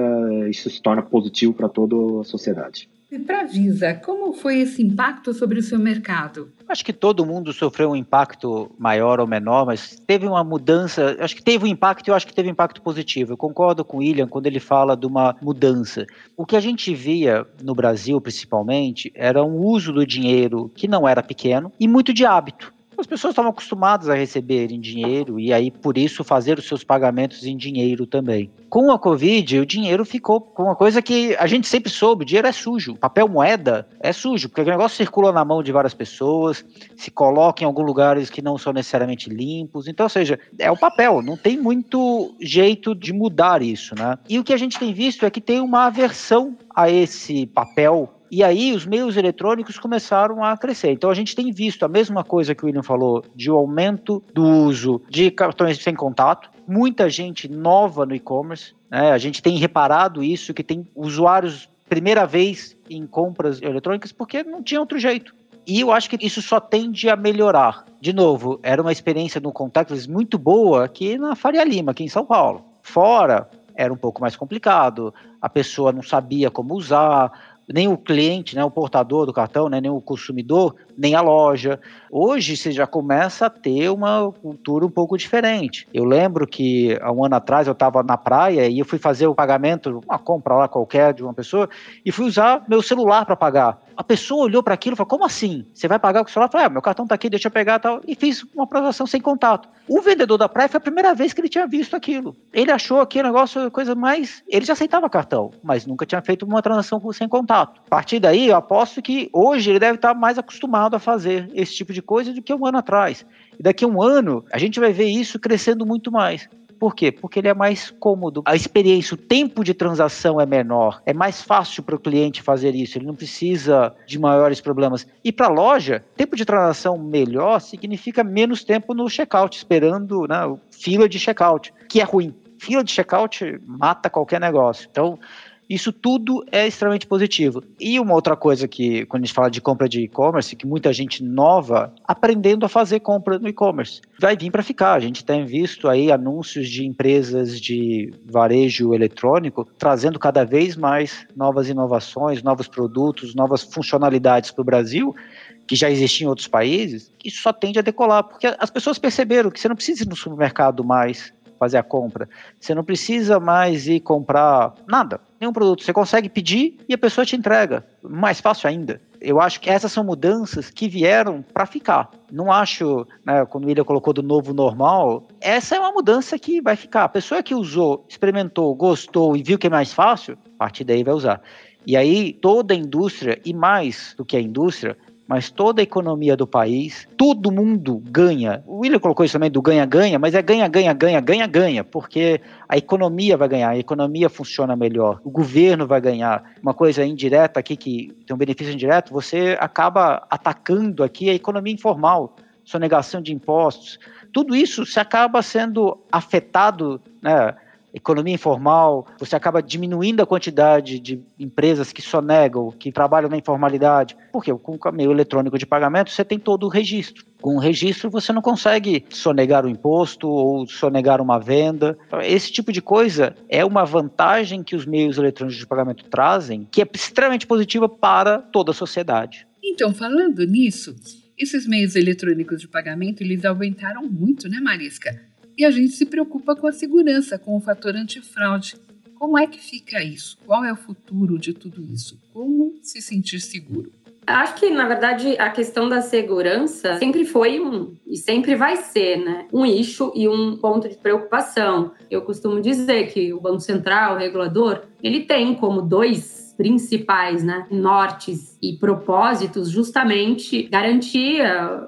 isso se torna positivo para toda a sociedade. E para a Visa, como foi esse impacto sobre o seu mercado? Acho que todo mundo sofreu um impacto maior ou menor, mas teve uma mudança. Acho que teve um impacto e eu acho que teve um impacto positivo. Eu concordo com o William quando ele fala de uma mudança. O que a gente via no Brasil, principalmente, era um uso do dinheiro que não era pequeno e muito de hábito as pessoas estavam acostumadas a receber em dinheiro e aí por isso fazer os seus pagamentos em dinheiro também. Com a Covid, o dinheiro ficou com uma coisa que a gente sempre soube: dinheiro é sujo. Papel moeda é sujo, porque o negócio circula na mão de várias pessoas, se coloca em alguns lugares que não são necessariamente limpos. Então, ou seja, é o papel, não tem muito jeito de mudar isso, né? E o que a gente tem visto é que tem uma aversão a esse papel e aí os meios eletrônicos começaram a crescer. Então a gente tem visto a mesma coisa que o William falou, de um aumento do uso de cartões sem contato, muita gente nova no e-commerce. Né? A gente tem reparado isso, que tem usuários primeira vez em compras eletrônicas porque não tinha outro jeito. E eu acho que isso só tende a melhorar. De novo, era uma experiência no contactless muito boa aqui na Faria Lima, aqui em São Paulo. Fora, era um pouco mais complicado, a pessoa não sabia como usar, nem o cliente, né, o portador do cartão, né, nem o consumidor, nem a loja. Hoje você já começa a ter uma cultura um pouco diferente. Eu lembro que há um ano atrás eu estava na praia e eu fui fazer o pagamento, uma compra lá qualquer de uma pessoa, e fui usar meu celular para pagar. A pessoa olhou para aquilo e falou: Como assim? Você vai pagar com o celular? Falei: ah, meu cartão está aqui, deixa eu pegar e tal. E fiz uma transação sem contato. O vendedor da praia foi a primeira vez que ele tinha visto aquilo. Ele achou aquele negócio coisa mais. Ele já aceitava cartão, mas nunca tinha feito uma transação sem contato. A partir daí, eu aposto que hoje ele deve estar mais acostumado a fazer esse tipo de coisa do que um ano atrás. E daqui a um ano, a gente vai ver isso crescendo muito mais. Por quê? Porque ele é mais cômodo. A experiência, o tempo de transação é menor. É mais fácil para o cliente fazer isso. Ele não precisa de maiores problemas. E para a loja, tempo de transação melhor significa menos tempo no checkout, esperando né, fila de checkout, que é ruim. Fila de checkout mata qualquer negócio. Então, isso tudo é extremamente positivo. E uma outra coisa que, quando a gente fala de compra de e-commerce, que muita gente nova aprendendo a fazer compra no e-commerce, vai vir para ficar. A gente tem visto aí anúncios de empresas de varejo eletrônico trazendo cada vez mais novas inovações, novos produtos, novas funcionalidades para o Brasil que já existiam em outros países, isso só tende a decolar, porque as pessoas perceberam que você não precisa ir no supermercado mais fazer a compra. Você não precisa mais ir comprar nada, nenhum produto. Você consegue pedir e a pessoa te entrega. Mais fácil ainda. Eu acho que essas são mudanças que vieram para ficar. Não acho, né, quando o William colocou do novo normal, essa é uma mudança que vai ficar. A pessoa que usou, experimentou, gostou e viu que é mais fácil, a partir daí vai usar. E aí toda a indústria, e mais do que a indústria, mas toda a economia do país, todo mundo ganha. O William colocou isso também do ganha-ganha, mas é ganha, ganha, ganha, ganha, ganha, porque a economia vai ganhar, a economia funciona melhor, o governo vai ganhar. Uma coisa indireta aqui que tem um benefício indireto, você acaba atacando aqui a economia informal, sonegação de impostos. Tudo isso se acaba sendo afetado, né? Economia informal, você acaba diminuindo a quantidade de empresas que sonegam, que trabalham na informalidade. Porque com o meio eletrônico de pagamento você tem todo o registro. Com o registro você não consegue sonegar o imposto ou sonegar uma venda. Esse tipo de coisa é uma vantagem que os meios eletrônicos de pagamento trazem, que é extremamente positiva para toda a sociedade. Então, falando nisso, esses meios eletrônicos de pagamento, eles aumentaram muito, né, Marisca? E a gente se preocupa com a segurança, com o fator antifraude. Como é que fica isso? Qual é o futuro de tudo isso? Como se sentir seguro? Acho que, na verdade, a questão da segurança sempre foi um, e sempre vai ser, né, um eixo e um ponto de preocupação. Eu costumo dizer que o Banco Central, o regulador, ele tem como dois principais né, nortes e propósitos justamente garantir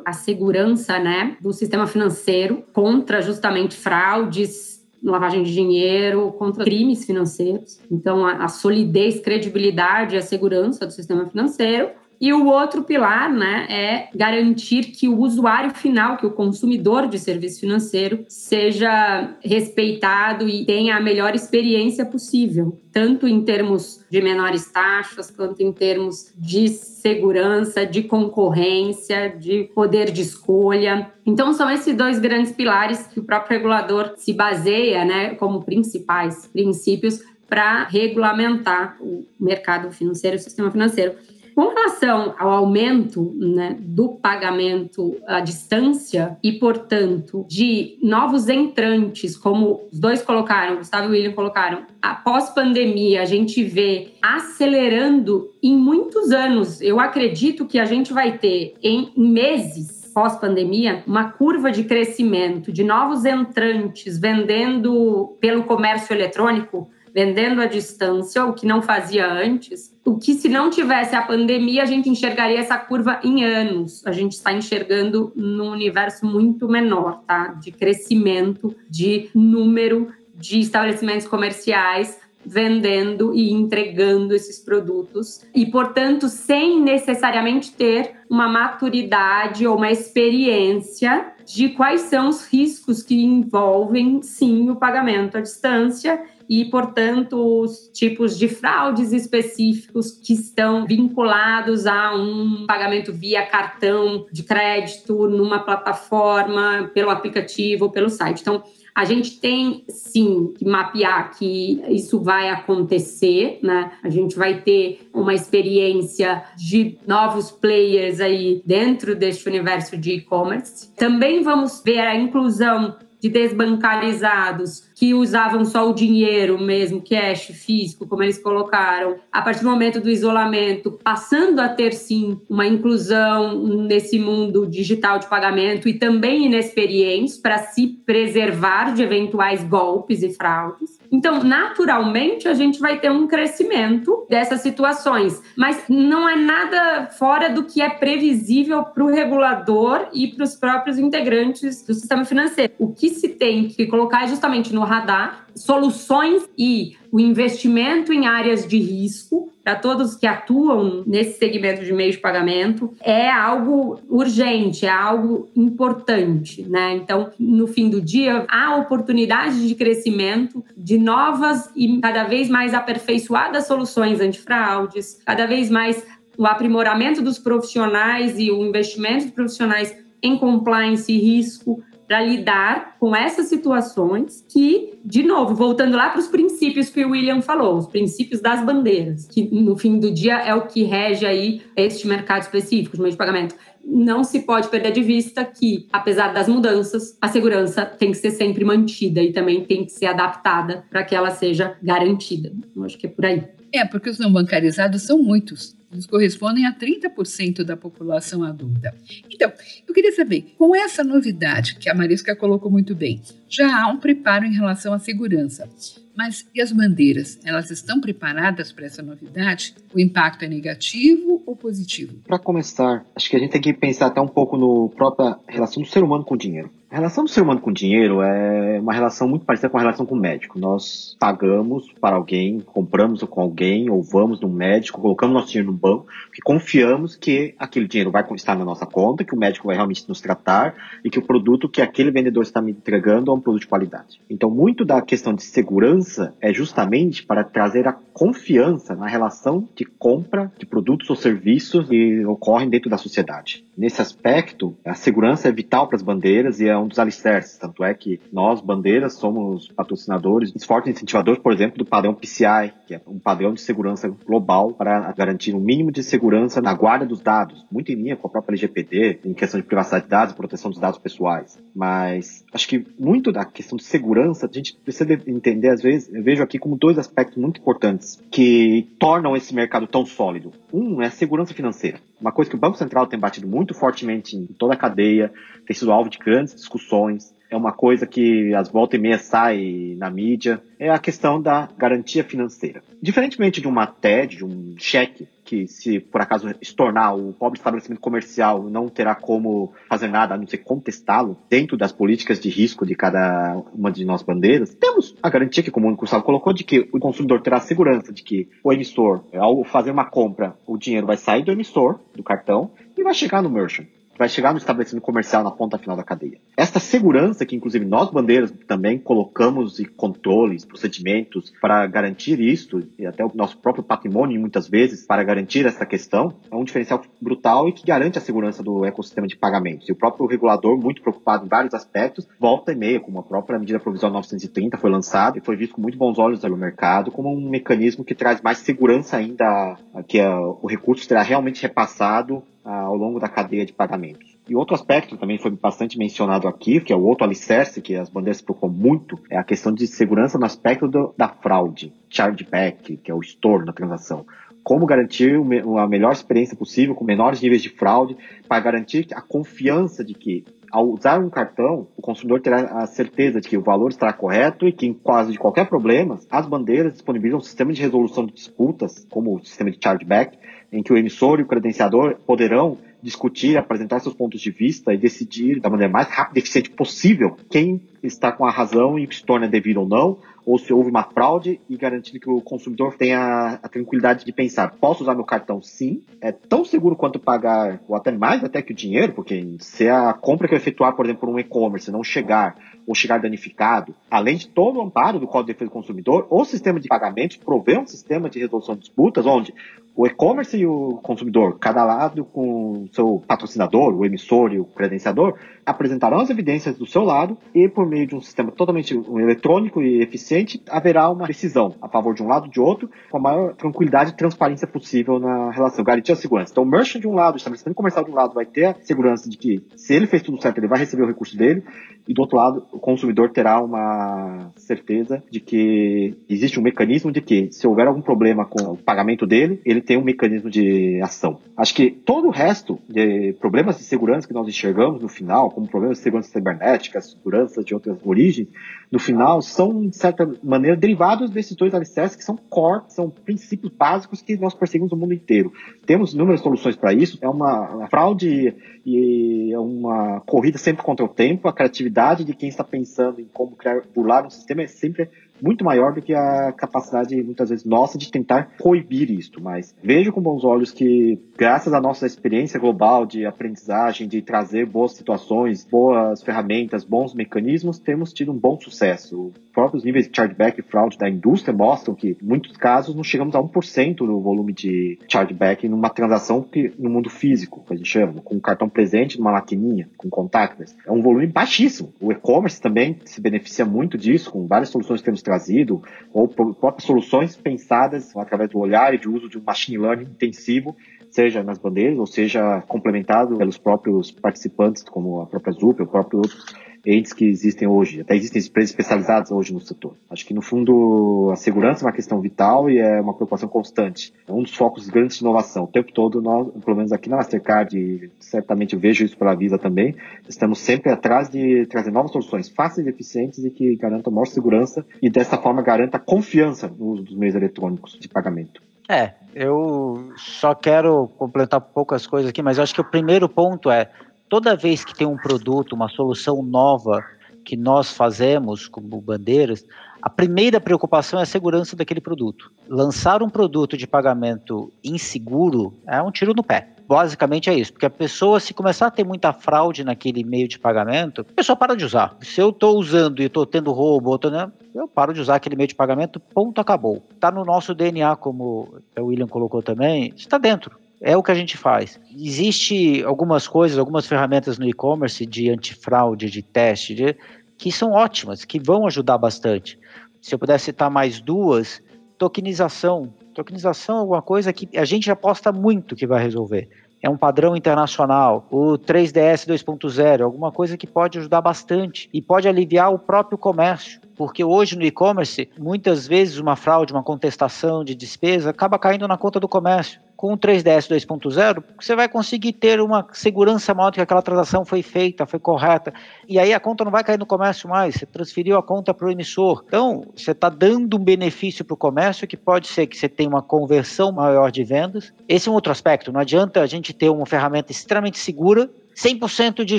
a segurança né, do sistema financeiro contra justamente fraudes lavagem de dinheiro, contra crimes financeiros. Então, a, a solidez, credibilidade e a segurança do sistema financeiro E o outro pilar né, é garantir que o usuário final, que o consumidor de serviço financeiro, seja respeitado e tenha a melhor experiência possível, tanto em termos de menores taxas, quanto em termos de segurança, de concorrência, de poder de escolha. Então, são esses dois grandes pilares que o próprio regulador se baseia né, como principais princípios para regulamentar o mercado financeiro, o sistema financeiro. Com relação ao aumento né, do pagamento à distância e, portanto, de novos entrantes, como os dois colocaram, Gustavo e William colocaram, após pandemia, a gente vê acelerando em muitos anos. Eu acredito que a gente vai ter em meses pós-pandemia, uma curva de crescimento de novos entrantes vendendo pelo comércio eletrônico vendendo à distância, o que não fazia antes. O que, se não tivesse a pandemia, a gente enxergaria essa curva em anos. A gente está enxergando num universo muito menor, tá? De crescimento, de número de estabelecimentos comerciais vendendo e entregando esses produtos e, portanto, sem necessariamente ter uma maturidade ou uma experiência de quais são os riscos que envolvem, sim, o pagamento à distância e, portanto, os tipos de fraudes específicos que estão vinculados a um pagamento via cartão de crédito numa plataforma, pelo aplicativo ou pelo site. Então, a gente tem sim que mapear que isso vai acontecer, né? A gente vai ter uma experiência de novos players aí dentro deste universo de e-commerce. Também vamos ver a inclusão de desbancarizados que usavam só o dinheiro mesmo, cash físico, como eles colocaram, a partir do momento do isolamento, passando a ter sim uma inclusão nesse mundo digital de pagamento e também inexperientes para se preservar de eventuais golpes e fraudes. Então, naturalmente, a gente vai ter um crescimento dessas situações, mas não é nada fora do que é previsível para o regulador e para os próprios integrantes do sistema financeiro. O que se tem que colocar é justamente no radar soluções e o investimento em áreas de risco para todos que atuam nesse segmento de meio de pagamento é algo urgente, é algo importante, né? Então, no fim do dia, há oportunidade de crescimento de novas e cada vez mais aperfeiçoadas soluções antifraudes, cada vez mais o aprimoramento dos profissionais e o investimento dos profissionais em compliance e risco para lidar com essas situações que, de novo, voltando lá para os princípios que o William falou, os princípios das bandeiras, que no fim do dia é o que rege aí este mercado específico de meio de pagamento. Não se pode perder de vista que, apesar das mudanças, a segurança tem que ser sempre mantida e também tem que ser adaptada para que ela seja garantida. Eu acho que é por aí. É, porque os não bancarizados são muitos. Eles correspondem a 30% da população adulta. Então, eu queria saber, com essa novidade que a Marisca colocou muito bem, já há um preparo em relação à segurança. Mas e as bandeiras? Elas estão preparadas para essa novidade? O impacto é negativo ou positivo? Para começar, acho que a gente tem que pensar até um pouco no própria relação do ser humano com o dinheiro. A relação do ser humano com dinheiro é uma relação muito parecida com a relação com o médico. Nós pagamos para alguém, compramos com alguém, ou vamos no médico, colocamos nosso dinheiro no banco, porque confiamos que aquele dinheiro vai estar na nossa conta, que o médico vai realmente nos tratar e que o produto que aquele vendedor está me entregando é um produto de qualidade. Então, muito da questão de segurança é justamente para trazer a confiança na relação de compra de produtos ou serviços que ocorrem dentro da sociedade. Nesse aspecto, a segurança é vital para as bandeiras e é um dos alicerces. Tanto é que nós, bandeiras, somos patrocinadores, fortes incentivadores, por exemplo, do padrão PCI, que é um padrão de segurança global para garantir um mínimo de segurança na guarda dos dados, muito em linha com a própria LGPD, em questão de privacidade de dados proteção dos dados pessoais. Mas acho que muito da questão de segurança, a gente precisa entender, às vezes, eu vejo aqui como dois aspectos muito importantes que tornam esse mercado tão sólido. Um é a segurança financeira. Uma coisa que o Banco Central tem batido muito fortemente em toda a cadeia, tem sido alvo de grandes discussões, é uma coisa que as volta e meia sai na mídia, é a questão da garantia financeira. Diferentemente de uma TED, de um cheque, que se por acaso estornar o pobre estabelecimento comercial não terá como fazer nada a não ser contestá-lo dentro das políticas de risco de cada uma de nossas bandeiras, temos a garantia que, como o Gustavo colocou, de que o consumidor terá a segurança de que o emissor, ao fazer uma compra, o dinheiro vai sair do emissor, do cartão, e vai chegar no merchant vai chegar no estabelecimento comercial na ponta final da cadeia. Esta segurança que, inclusive, nós, bandeiras, também colocamos e controles, procedimentos para garantir isto, e até o nosso próprio patrimônio, muitas vezes, para garantir essa questão, é um diferencial brutal e que garante a segurança do ecossistema de pagamentos. E o próprio regulador, muito preocupado em vários aspectos, volta e meia, como a própria medida provisória 930 foi lançada e foi visto com muito bons olhos pelo mercado, como um mecanismo que traz mais segurança ainda, que o recurso será realmente repassado ao longo da cadeia de pagamentos. E outro aspecto também foi bastante mencionado aqui, que é o outro alicerce que as bandeiras se preocupam muito, é a questão de segurança no aspecto do, da fraude, chargeback, que é o estorno da transação. Como garantir a melhor experiência possível, com menores níveis de fraude, para garantir a confiança de que ao usar um cartão, o consumidor terá a certeza de que o valor estará correto e que, em caso de qualquer problema, as bandeiras disponibilizam um sistema de resolução de disputas, como o sistema de chargeback, em que o emissor e o credenciador poderão discutir, apresentar seus pontos de vista e decidir da maneira mais rápida e eficiente possível quem está com a razão e se torna devido ou não, ou se houve uma fraude e garantindo que o consumidor tenha a tranquilidade de pensar, posso usar meu cartão? Sim, é tão seguro quanto pagar, ou até mais até que o dinheiro, porque se a compra que eu efetuar, por exemplo, por um e-commerce não chegar ou chegar danificado, além de todo o amparo do Código de Defesa do Consumidor, o sistema de pagamentos provê um sistema de resolução de disputas onde o e-commerce e o consumidor, cada lado com seu patrocinador, o emissor e o credenciador, apresentarão as evidências do seu lado e, por meio de um sistema totalmente eletrônico e eficiente, haverá uma decisão a favor de um lado ou de outro, com a maior tranquilidade e transparência possível na relação, garantir a segurança. Então, o merchant de um lado, o estabelecimento comercial de um lado vai ter a segurança de que, se ele fez tudo certo, ele vai receber o recurso dele, e do outro lado, o consumidor terá uma certeza de que existe um mecanismo de que, se houver algum problema com o pagamento dele, ele tem um mecanismo de ação. Acho que todo o resto de problemas de segurança que nós enxergamos no final, como problemas de segurança cibernética, segurança de outras origens, no final são, de certa maneira, derivados desses dois alicerces que são core, são princípios básicos que nós perseguimos no mundo inteiro. Temos inúmeras soluções para isso, é uma, uma fraude e é uma corrida sempre contra o tempo, a criatividade de quem está pensando em como criar, burlar um sistema é sempre muito maior do que a capacidade, muitas vezes, nossa de tentar coibir isto. Mas vejo com bons olhos que, graças à nossa experiência global de aprendizagem, de trazer boas situações, boas ferramentas, bons mecanismos, temos tido um bom sucesso. Os próprios níveis de chargeback e fraude da indústria mostram que, em muitos casos, não chegamos a 1% do volume de chargeback numa transação que, no mundo físico, que a gente chama, com um cartão presente numa maquininha, com contactless. É um volume baixíssimo. O e-commerce também se beneficia muito disso, com várias soluções que temos trazido, ou próprias soluções pensadas através do olhar e de uso de um machine learning intensivo, seja nas bandeiras, ou seja complementado pelos próprios participantes, como a própria ZUP, o próprio outros entes que existem hoje. Até existem empresas especializadas hoje no setor. Acho que, no fundo, a segurança é uma questão vital e é uma preocupação constante. É um dos focos grandes de inovação. O tempo todo, nós, pelo menos aqui na Mastercard, certamente eu vejo isso pela Visa também, estamos sempre atrás de trazer novas soluções fáceis e eficientes e que garantam maior segurança e, dessa forma, garanta confiança no uso dos meios eletrônicos de pagamento. É, eu só quero completar poucas coisas aqui, mas eu acho que o primeiro ponto é toda vez que tem um produto, uma solução nova que nós fazemos como bandeiras, a primeira preocupação é a segurança daquele produto. Lançar um produto de pagamento inseguro é um tiro no pé. Basicamente é isso, porque a pessoa, se começar a ter muita fraude naquele meio de pagamento, a pessoa para de usar. Se eu estou usando e estou tendo roubo, tô, né, eu paro de usar aquele meio de pagamento, ponto, acabou. Está no nosso DNA, como o William colocou também, está dentro é o que a gente faz. Existe algumas coisas, algumas ferramentas no e-commerce de antifraude, de teste, de, que são ótimas, que vão ajudar bastante. Se eu puder citar mais duas, tokenização. Tokenização é alguma coisa que a gente aposta muito que vai resolver. É um padrão internacional. O 3DS 2.0, alguma coisa que pode ajudar bastante e pode aliviar o próprio comércio. Porque hoje no e-commerce, muitas vezes uma fraude, uma contestação de despesa acaba caindo na conta do comércio com o 3DS 2.0, você vai conseguir ter uma segurança maior de que aquela transação foi feita, foi correta. E aí a conta não vai cair no comércio mais, você transferiu a conta para o emissor. Então, você está dando um benefício para o comércio que pode ser que você tenha uma conversão maior de vendas. Esse é um outro aspecto. Não adianta a gente ter uma ferramenta extremamente segura 100% de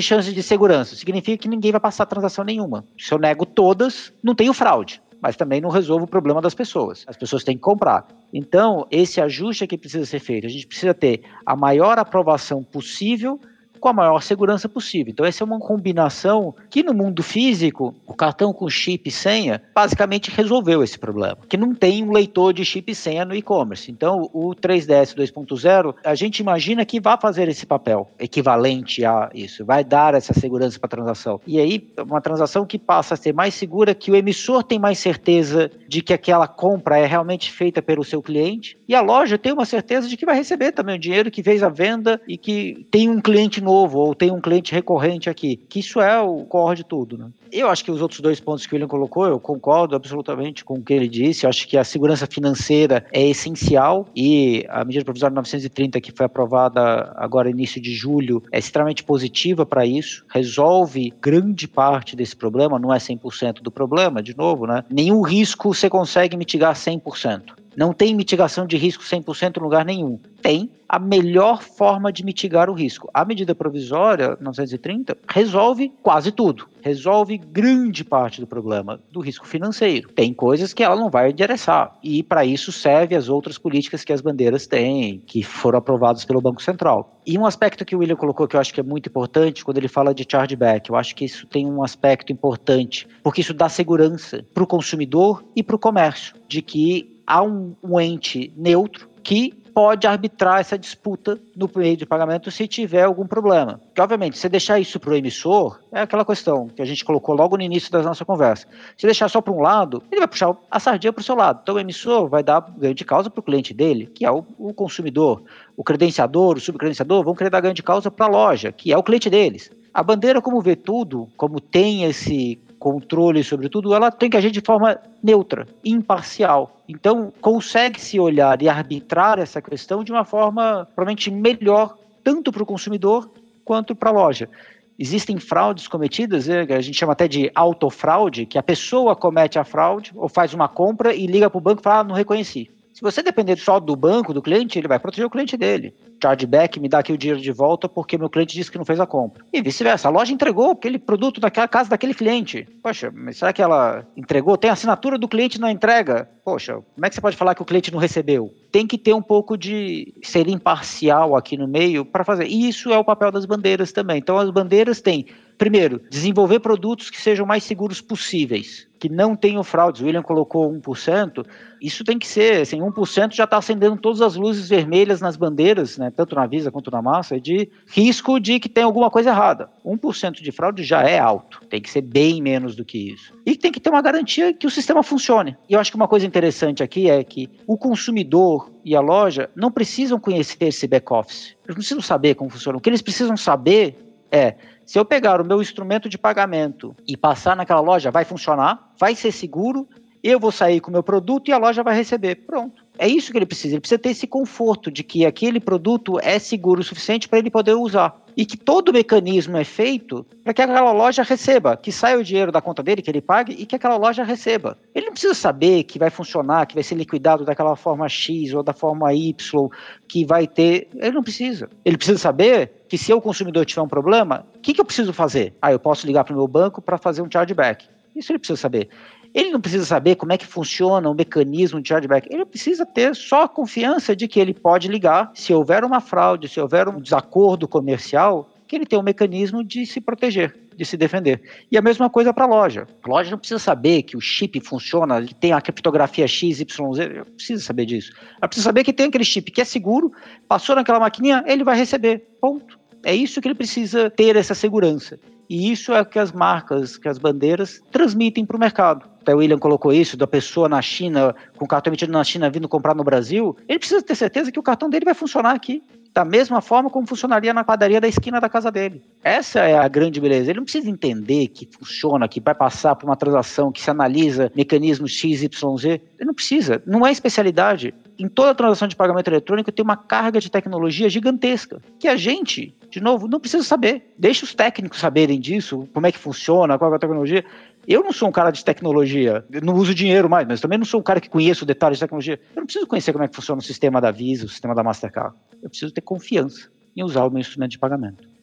chance de segurança. Significa que ninguém vai passar transação nenhuma. Se eu nego todas, não tenho fraude mas também não resolve o problema das pessoas. As pessoas têm que comprar. Então, esse ajuste é que precisa ser feito. A gente precisa ter a maior aprovação possível com a maior segurança possível. Então, essa é uma combinação que no mundo físico, o cartão com chip e senha basicamente resolveu esse problema, que não tem um leitor de chip e senha no e-commerce. Então, o 3DS 2.0, a gente imagina que vai fazer esse papel equivalente a isso, vai dar essa segurança para a transação. E aí, uma transação que passa a ser mais segura, que o emissor tem mais certeza de que aquela compra é realmente feita pelo seu cliente, e a loja tem uma certeza de que vai receber também o dinheiro que fez a venda e que tem um cliente novo ou tem um cliente recorrente aqui, que isso é o core de tudo, né? Eu acho que os outros dois pontos que o William colocou, eu concordo absolutamente com o que ele disse. Eu acho que a segurança financeira é essencial e a medida provisória 930 que foi aprovada agora início de julho é extremamente positiva para isso. Resolve grande parte desse problema, não é 100% do problema, de novo, né? Nenhum risco você consegue mitigar 100%. Não tem mitigação de risco 100% em lugar nenhum. Tem a melhor forma de mitigar o risco. A medida provisória 930 resolve quase tudo. Resolve grande parte do problema do risco financeiro. Tem coisas que ela não vai endereçar. E para isso serve as outras políticas que as bandeiras têm, que foram aprovadas pelo Banco Central. E um aspecto que o William colocou que eu acho que é muito importante quando ele fala de chargeback, eu acho que isso tem um aspecto importante, porque isso dá segurança para o consumidor e para o comércio, de que há um, um ente neutro que pode arbitrar essa disputa no meio de pagamento se tiver algum problema. Que, obviamente, se deixar isso para o emissor, é aquela questão que a gente colocou logo no início da nossa conversa. Se deixar só para um lado, ele vai puxar a sardinha para o seu lado. Então, o emissor vai dar ganho de causa para o cliente dele, que é o, o consumidor. O credenciador, o subcredenciador vão querer dar ganho de causa para a loja, que é o cliente deles. A bandeira, como vê tudo, como tem esse controle sobre tudo, ela tem que agir de forma neutra, imparcial. Então, consegue-se olhar e arbitrar essa questão de uma forma provavelmente melhor, tanto para o consumidor quanto para a loja. Existem fraudes cometidas, né, a gente chama até de autofraude, que a pessoa comete a fraude ou faz uma compra e liga para o banco e fala, ah, não reconheci. Se você depender só do banco, do cliente, ele vai proteger o cliente dele. Chargeback, me dá aqui o dinheiro de volta porque meu cliente disse que não fez a compra. E vice-versa. A loja entregou aquele produto naquela casa daquele cliente. Poxa, mas será que ela entregou? Tem assinatura do cliente na entrega? Poxa, como é que você pode falar que o cliente não recebeu? Tem que ter um pouco de ser imparcial aqui no meio para fazer. E isso é o papel das bandeiras também. Então as bandeiras têm Primeiro, desenvolver produtos que sejam mais seguros possíveis, que não tenham fraudes. O William colocou 1%. Isso tem que ser, assim, 1% já está acendendo todas as luzes vermelhas nas bandeiras, né, tanto na Visa quanto na Massa, de risco de que tem alguma coisa errada. 1% de fraude já é alto, tem que ser bem menos do que isso. E tem que ter uma garantia que o sistema funcione. E eu acho que uma coisa interessante aqui é que o consumidor e a loja não precisam conhecer esse back-office. Eles não precisam saber como funciona. O que eles precisam saber é se eu pegar o meu instrumento de pagamento e passar naquela loja, vai funcionar, vai ser seguro, eu vou sair com o meu produto e a loja vai receber. Pronto. É isso que ele precisa. Ele precisa ter esse conforto de que aquele produto é seguro o suficiente para ele poder usar. E que todo o mecanismo é feito para que aquela loja receba, que saia o dinheiro da conta dele, que ele pague e que aquela loja receba. Ele não precisa saber que vai funcionar, que vai ser liquidado daquela forma X ou da forma Y, que vai ter. Ele não precisa. Ele precisa saber que se eu, consumidor, tiver um problema, o que, que eu preciso fazer? Ah, eu posso ligar para o meu banco para fazer um chargeback. Isso ele precisa saber. Ele não precisa saber como é que funciona o mecanismo de chargeback. Ele precisa ter só a confiança de que ele pode ligar se houver uma fraude, se houver um desacordo comercial, que ele tem um mecanismo de se proteger, de se defender. E a mesma coisa para a loja. A loja não precisa saber que o chip funciona, tem a criptografia XYZ, não precisa saber disso. Ela precisa saber que tem aquele chip que é seguro, passou naquela maquininha, ele vai receber. Ponto. É isso que ele precisa ter essa segurança. E isso é o que as marcas, que as bandeiras transmitem para o mercado. Até o William colocou isso, da pessoa na China, com o cartão emitido na China vindo comprar no Brasil. Ele precisa ter certeza que o cartão dele vai funcionar aqui. Da mesma forma como funcionaria na padaria da esquina da casa dele. Essa é a grande beleza. Ele não precisa entender que funciona, que vai passar por uma transação, que se analisa mecanismos XYZ. Ele não precisa. Não é especialidade. em toda transação de pagamento eletrônico tem uma carga de tecnologia gigantesca, que a gente, de novo, não precisa saber. Deixa os técnicos saberem disso, como é que funciona, qual é a tecnologia. Eu não sou um cara de tecnologia, não uso dinheiro mais, mas também não sou um cara que conheça o detalhe de tecnologia. Eu não preciso conhecer como é que funciona o sistema da Visa, o sistema da Mastercard. Eu preciso ter confiança em usar o meu instrumento de pagamento.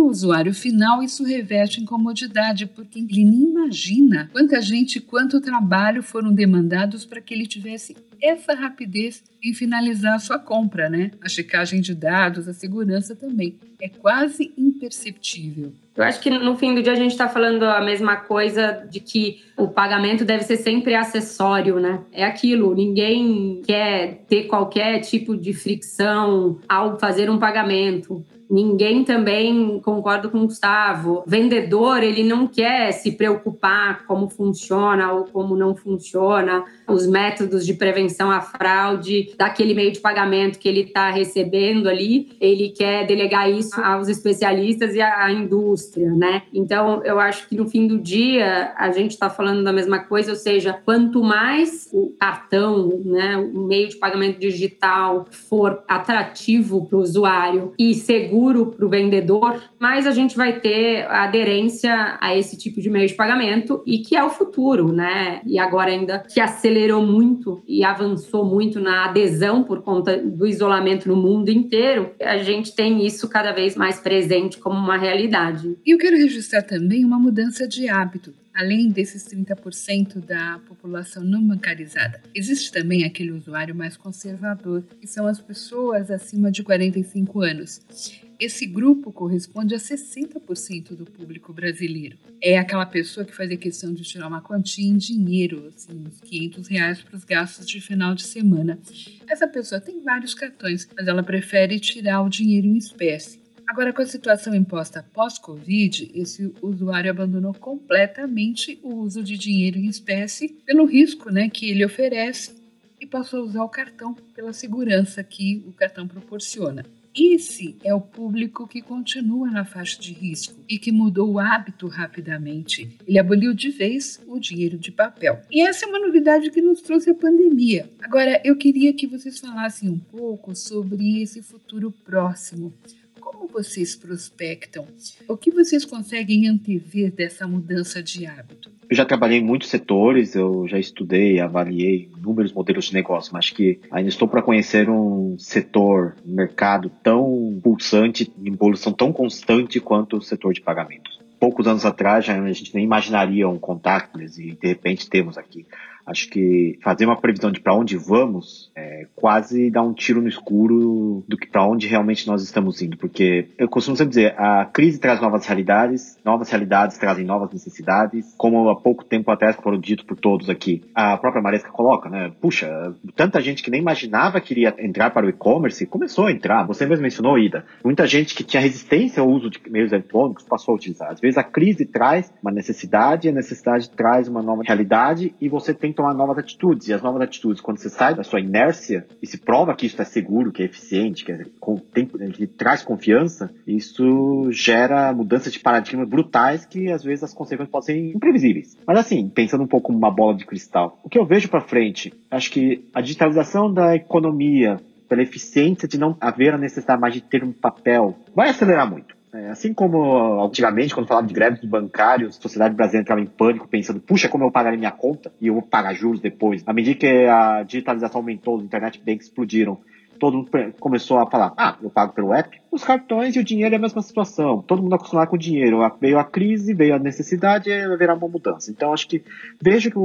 Para o usuário final, isso reveste incomodidade, porque ele nem imagina quanta gente e quanto trabalho foram demandados para que ele tivesse essa rapidez em finalizar a sua compra, né? A checagem de dados, a segurança também. É quase imperceptível. Eu acho que no fim do dia a gente está falando a mesma coisa de que o pagamento deve ser sempre acessório, né? É aquilo, ninguém quer ter qualquer tipo de fricção ao fazer um pagamento. Ninguém também concorda com o Gustavo. Vendedor, ele não quer se preocupar como funciona ou como não funciona, os métodos de prevenção à fraude daquele meio de pagamento que ele está recebendo ali. Ele quer delegar isso aos especialistas e à indústria, né? Então, eu acho que no fim do dia a gente está falando da mesma coisa, ou seja, quanto mais o cartão, né, o meio de pagamento digital for atrativo para o usuário e seguro seguro para o vendedor, mais a gente vai ter aderência a esse tipo de meio de pagamento e que é o futuro, né? E agora ainda que acelerou muito e avançou muito na adesão por conta do isolamento no mundo inteiro, a gente tem isso cada vez mais presente como uma realidade. E eu quero registrar também uma mudança de hábito além desses 30% da população não bancarizada, existe também aquele usuário mais conservador, que são as pessoas acima de 45 anos. Esse grupo corresponde a 60% do público brasileiro. É aquela pessoa que fazia questão de tirar uma quantia em dinheiro, assim, uns 500 reais para os gastos de final de semana. Essa pessoa tem vários cartões, mas ela prefere tirar o dinheiro em espécie. Agora, com a situação imposta pós-Covid, esse usuário abandonou completamente o uso de dinheiro em espécie pelo risco né, que ele oferece e passou a usar o cartão pela segurança que o cartão proporciona. Esse é o público que continua na faixa de risco e que mudou o hábito rapidamente. Ele aboliu de vez o dinheiro de papel. E essa é uma novidade que nos trouxe a pandemia. Agora, eu queria que vocês falassem um pouco sobre esse futuro próximo. Como vocês prospectam? O que vocês conseguem antever dessa mudança de hábito? Eu já trabalhei em muitos setores, eu já estudei, avaliei inúmeros modelos de negócio, mas que ainda estou para conhecer um setor, um mercado tão pulsante, em evolução tão constante quanto o setor de pagamentos. Poucos anos atrás, a gente nem imaginaria um contactless e de repente temos aqui. Acho que fazer uma previsão de para onde vamos é quase dar um tiro no escuro do que para onde realmente nós estamos indo, porque eu costumo sempre dizer, a crise traz novas realidades, novas realidades trazem novas necessidades, como há pouco tempo atrás foram dito por todos aqui. A própria Maresca coloca, né? Puxa, tanta gente que nem imaginava que iria entrar para o e-commerce começou a entrar. Você mesmo mencionou, Ida. Muita gente que tinha resistência ao uso de meios eletrônicos passou a utilizar. Às vezes a crise traz uma necessidade, a necessidade traz uma nova realidade e você tem tomar novas atitudes. E as novas atitudes, quando você sai da sua inércia e se prova que isso é seguro, que é eficiente, que, é, tem, que traz confiança, isso gera mudanças de paradigma brutais que às vezes as consequências podem ser imprevisíveis. Mas assim, pensando um pouco como uma bola de cristal, o que eu vejo para frente, acho que a digitalização da economia, pela eficiência de não haver a necessidade mais de ter um papel, vai acelerar muito. É, assim como antigamente, quando falava de greves bancários, a sociedade brasileira entrava em pânico, pensando, puxa, como eu pagarei minha conta e eu vou pagar juros depois. À medida que a digitalização aumentou, os internet banks explodiram, todo mundo começou a falar, ah, eu pago pelo app. Os cartões e o dinheiro é a mesma situação. Todo mundo acostumado com o dinheiro. Veio a crise, veio a necessidade e virar uma mudança. Então, acho que vejo que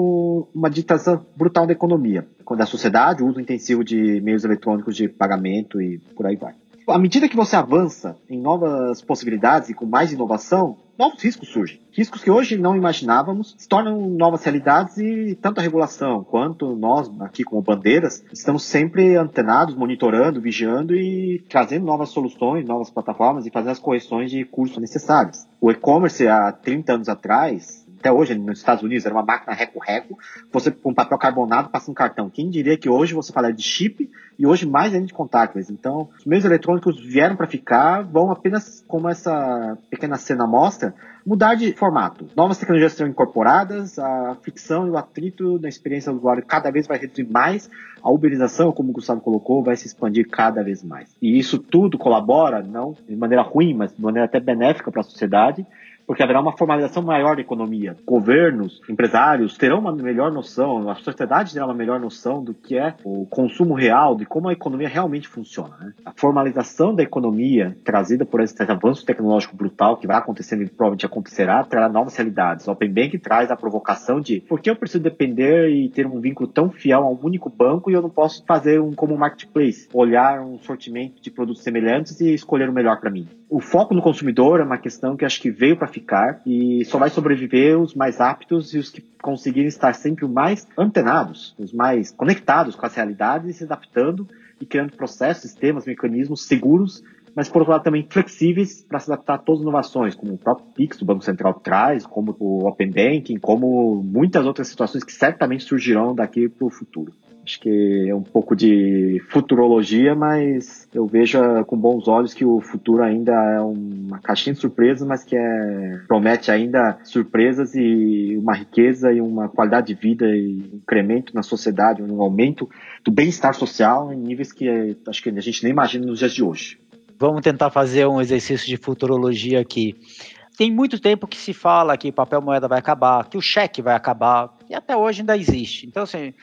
uma digitalização brutal da economia, da sociedade, o uso intensivo de meios eletrônicos de pagamento e por aí vai à medida que você avança em novas possibilidades e com mais inovação, novos riscos surgem. Riscos que hoje não imaginávamos se tornam novas realidades e tanto a regulação quanto nós, aqui como bandeiras, estamos sempre antenados, monitorando, vigiando e trazendo novas soluções, novas plataformas e fazendo as correções de cursos necessários. O e-commerce há 30 anos atrás até hoje nos Estados Unidos era uma máquina reco-reco, você com papel carbonado passa um cartão. Quem diria que hoje você fala de chip e hoje mais ainda de contactless. Então, os meios eletrônicos vieram para ficar, vão apenas, como essa pequena cena mostra, mudar de formato. Novas tecnologias serão incorporadas, a fricção e o atrito na experiência do usuário cada vez vai reduzir mais, a uberização, como o Gustavo colocou, vai se expandir cada vez mais. E isso tudo colabora, não de maneira ruim, mas de maneira até benéfica para a sociedade, porque haverá uma formalização maior da economia. Governos, empresários terão uma melhor noção, a sociedade terá uma melhor noção do que é o consumo real, de como a economia realmente funciona. Né? A formalização da economia trazida por esse avanço tecnológico brutal que vai acontecendo e provavelmente acontecerá, trará novas realidades. O Open Bank traz a provocação de por que eu preciso depender e ter um vínculo tão fiel a um único banco e eu não posso fazer um como um marketplace, olhar um sortimento de produtos semelhantes e escolher o melhor para mim. O foco no consumidor é uma questão que acho que veio para ficar e só vai sobreviver os mais aptos e os que conseguirem estar sempre mais antenados, os mais conectados com as realidades e se adaptando e criando processos, sistemas, mecanismos seguros, mas por outro lado também flexíveis para se adaptar a todas as inovações, como o próprio Pix do Banco Central traz, como o Open Banking, como muitas outras situações que certamente surgirão daqui para o futuro. Acho que é um pouco de futurologia, mas eu vejo com bons olhos que o futuro ainda é uma caixinha de surpresas, mas que é, promete ainda surpresas e uma riqueza e uma qualidade de vida e um incremento na sociedade, um aumento do bem-estar social em níveis que é, acho que a gente nem imagina nos dias de hoje. Vamos tentar fazer um exercício de futurologia aqui tem muito tempo que se fala que papel moeda vai acabar, que o cheque vai acabar, e até hoje ainda existe. Então, assim,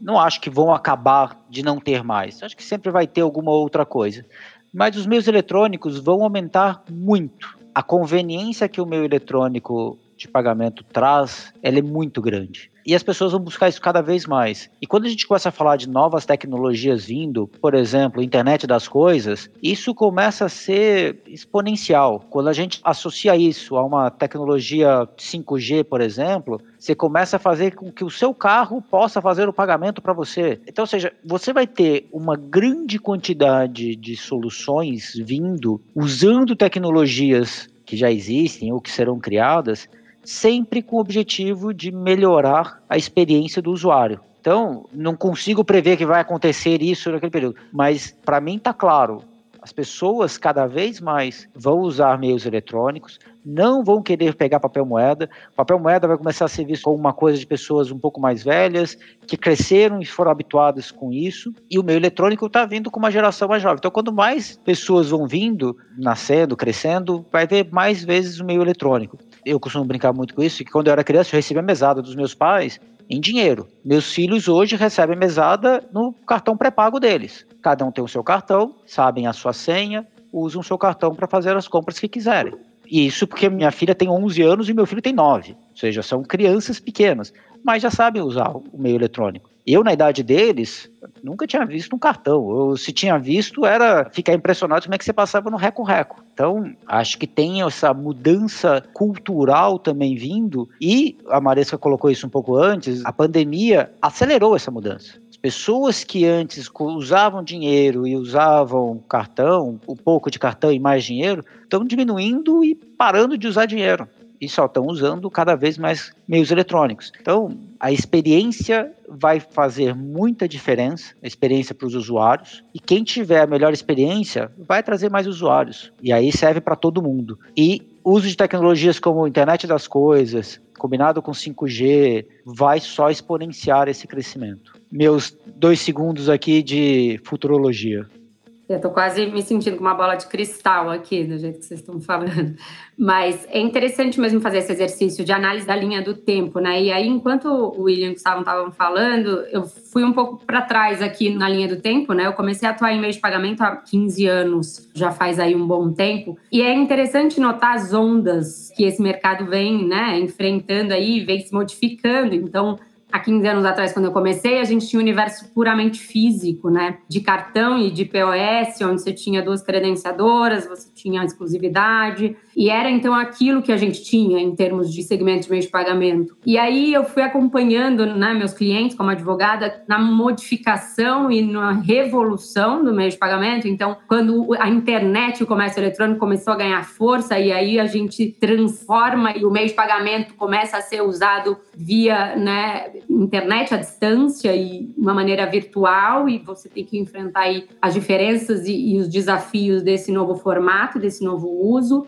não acho que vão acabar de não ter mais. Acho que sempre vai ter alguma outra coisa. Mas os meios eletrônicos vão aumentar muito. A conveniência que o meio eletrônico de pagamento traz, ela é muito grande. E as pessoas vão buscar isso cada vez mais. E quando a gente começa a falar de novas tecnologias vindo, por exemplo, internet das coisas, isso começa a ser exponencial. Quando a gente associa isso a uma tecnologia 5G, por exemplo, você começa a fazer com que o seu carro possa fazer o pagamento para você. Então, ou seja, você vai ter uma grande quantidade de soluções vindo usando tecnologias que já existem ou que serão criadas sempre com o objetivo de melhorar a experiência do usuário. Então, não consigo prever que vai acontecer isso naquele período, mas para mim está claro, as pessoas cada vez mais vão usar meios eletrônicos, não vão querer pegar papel moeda. Papel moeda vai começar a ser visto como uma coisa de pessoas um pouco mais velhas, que cresceram e foram habituadas com isso. E o meio eletrônico está vindo com uma geração mais jovem. Então, quando mais pessoas vão vindo, nascendo, crescendo, vai ter mais vezes o meio eletrônico eu costumo brincar muito com isso, que quando eu era criança eu recebia mesada dos meus pais em dinheiro. Meus filhos hoje recebem mesada no cartão pré-pago deles. Cada um tem o seu cartão, sabem a sua senha, usam o seu cartão para fazer as compras que quiserem. E isso porque minha filha tem 11 anos e meu filho tem 9. Ou seja, são crianças pequenas, mas já sabem usar o meio eletrônico. Eu, na idade deles, nunca tinha visto um cartão. Se tinha visto, era ficar impressionado como é que você passava no reco-reco. Então, acho que tem essa mudança cultural também vindo, e a Maresca colocou isso um pouco antes, a pandemia acelerou essa mudança. As pessoas que antes usavam dinheiro e usavam cartão, um pouco de cartão e mais dinheiro, estão diminuindo e parando de usar dinheiro e só estão usando cada vez mais meios eletrônicos. Então, a experiência vai fazer muita diferença, a experiência para os usuários, e quem tiver a melhor experiência vai trazer mais usuários. E aí serve para todo mundo. E uso de tecnologias como internet das coisas, combinado com 5G, vai só exponenciar esse crescimento. Meus dois segundos aqui de futurologia. Eu tô quase me sentindo com uma bola de cristal aqui, do jeito que vocês estão falando. Mas é interessante mesmo fazer esse exercício de análise da linha do tempo, né? E aí, enquanto o William e o Gustavo estavam falando, eu fui um pouco para trás aqui na linha do tempo, né? Eu comecei a atuar em meio de pagamento há 15 anos, já faz aí um bom tempo. E é interessante notar as ondas que esse mercado vem, né, enfrentando aí, vem se modificando. Então, há 15 anos atrás, quando eu comecei, a gente tinha um universo puramente físico, né? De cartão e de POS, onde você tinha duas credenciadoras, você tinha exclusividade. E era então aquilo que a gente tinha em termos de segmento de meio de pagamento. E aí eu fui acompanhando né, meus clientes como advogada na modificação e na revolução do meio de pagamento. Então, quando a internet e o comércio eletrônico começou a ganhar força, e aí a gente transforma e o meio de pagamento começa a ser usado via né, internet à distância e uma maneira virtual, e você tem que enfrentar aí as diferenças e, e os desafios desse novo formato, desse novo uso.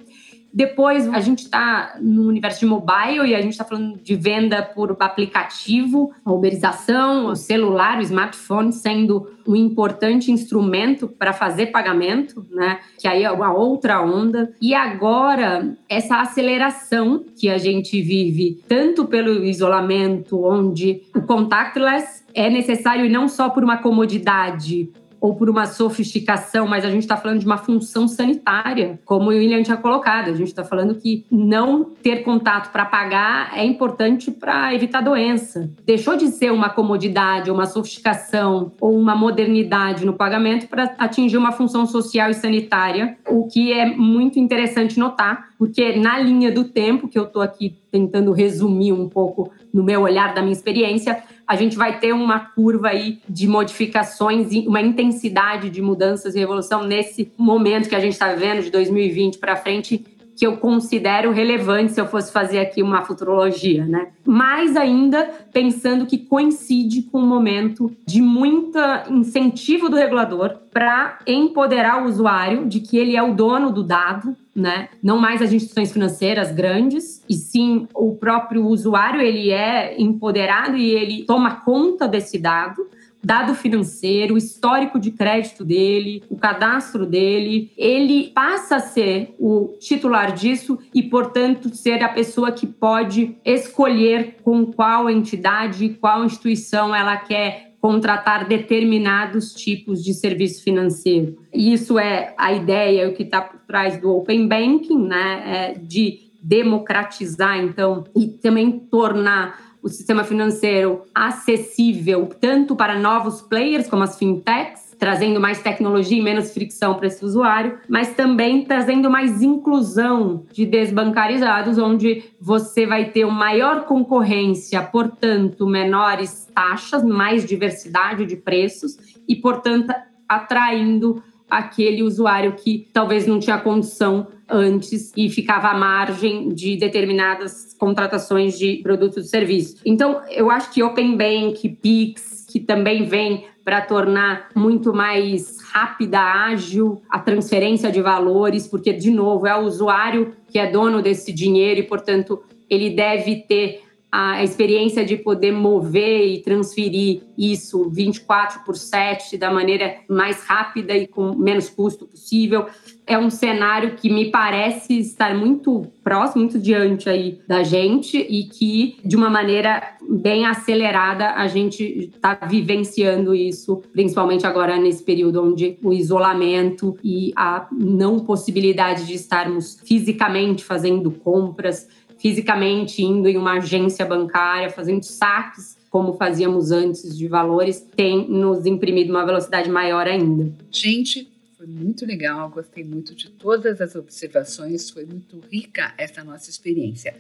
Depois, a gente está no universo de mobile e a gente está falando de venda por aplicativo, a uberização, o celular, o smartphone sendo um importante instrumento para fazer pagamento, né? Que aí é uma outra onda. E agora, essa aceleração que a gente vive, tanto pelo isolamento, onde o contactless é necessário e não só por uma comodidade ou por uma sofisticação, mas a gente está falando de uma função sanitária, como o William tinha colocado. A gente está falando que não ter contato para pagar é importante para evitar doença. Deixou de ser uma comodidade, uma sofisticação ou uma modernidade no pagamento para atingir uma função social e sanitária, o que é muito interessante notar, porque na linha do tempo que eu estou aqui tentando resumir um pouco no meu olhar da minha experiência, a gente vai ter uma curva aí de modificações e uma intensidade de mudanças e revolução nesse momento que a gente está vivendo de 2020 para frente que eu considero relevante se eu fosse fazer aqui uma futurologia, né? Mais ainda pensando que coincide com um momento de muito incentivo do regulador para empoderar o usuário de que ele é o dono do dado, né? Não mais as instituições financeiras grandes, e sim o próprio usuário, ele é empoderado e ele toma conta desse dado dado financeiro, histórico de crédito dele, o cadastro dele, ele passa a ser o titular disso e, portanto, ser a pessoa que pode escolher com qual entidade, qual instituição ela quer contratar determinados tipos de serviço financeiro. Isso é a ideia, o que está por trás do Open Banking, né, é de democratizar, então, e também tornar o sistema financeiro acessível tanto para novos players, como as fintechs, trazendo mais tecnologia e menos fricção para esse usuário, mas também trazendo mais inclusão de desbancarizados, onde você vai ter uma maior concorrência, portanto, menores taxas, mais diversidade de preços e, portanto, atraindo aquele usuário que talvez não tinha condição antes e ficava à margem de determinadas contratações de produtos e serviços. Então, eu acho que Open Bank, Pix, que também vem para tornar muito mais rápida, ágil a transferência de valores, porque, de novo, é o usuário que é dono desse dinheiro e, portanto, ele deve ter a experiência de poder mover e transferir isso 24 por 7 da maneira mais rápida e com menos custo possível. É um cenário que me parece estar muito próximo, muito diante aí da gente e que, de uma maneira bem acelerada, a gente está vivenciando isso, principalmente agora nesse período onde o isolamento e a não possibilidade de estarmos fisicamente fazendo compras fisicamente indo em uma agência bancária, fazendo saques, como fazíamos antes de valores, tem nos imprimido uma velocidade maior ainda. Gente, foi muito legal, gostei muito de todas as observações, foi muito rica essa nossa experiência.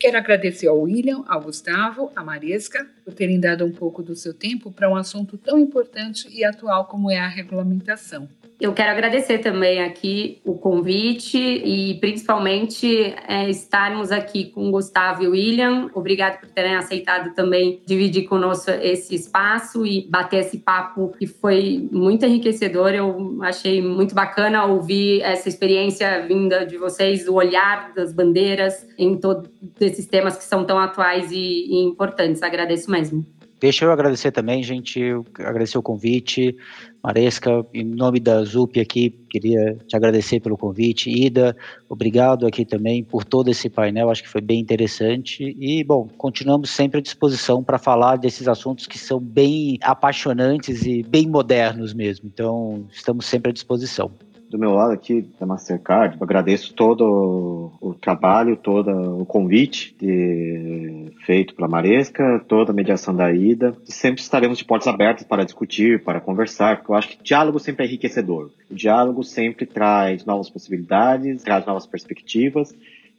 Quero agradecer ao William, ao Gustavo, à Maresca, por terem dado um pouco do seu tempo para um assunto tão importante e atual como é a regulamentação. Eu quero agradecer também aqui o convite e principalmente é, estarmos aqui com o Gustavo e o William. Obrigado por terem aceitado também dividir conosco esse espaço e bater esse papo que foi muito enriquecedor. Eu achei muito bacana ouvir essa experiência vinda de vocês, o olhar das bandeiras em todos esses temas que são tão atuais e, e importantes. Agradeço mesmo. Deixa eu agradecer também, gente, agradecer o convite. Maresca, em nome da ZUP aqui, queria te agradecer pelo convite. Ida, obrigado aqui também por todo esse painel, acho que foi bem interessante. E, bom, continuamos sempre à disposição para falar desses assuntos que são bem apaixonantes e bem modernos mesmo. Então, estamos sempre à disposição. Do meu lado aqui da Mastercard, agradeço todo o trabalho, todo o convite de, feito pela Maresca, toda a mediação da ida. E sempre estaremos de portas abertas para discutir, para conversar, porque eu acho que diálogo sempre é enriquecedor. O diálogo sempre traz novas possibilidades, traz novas perspectivas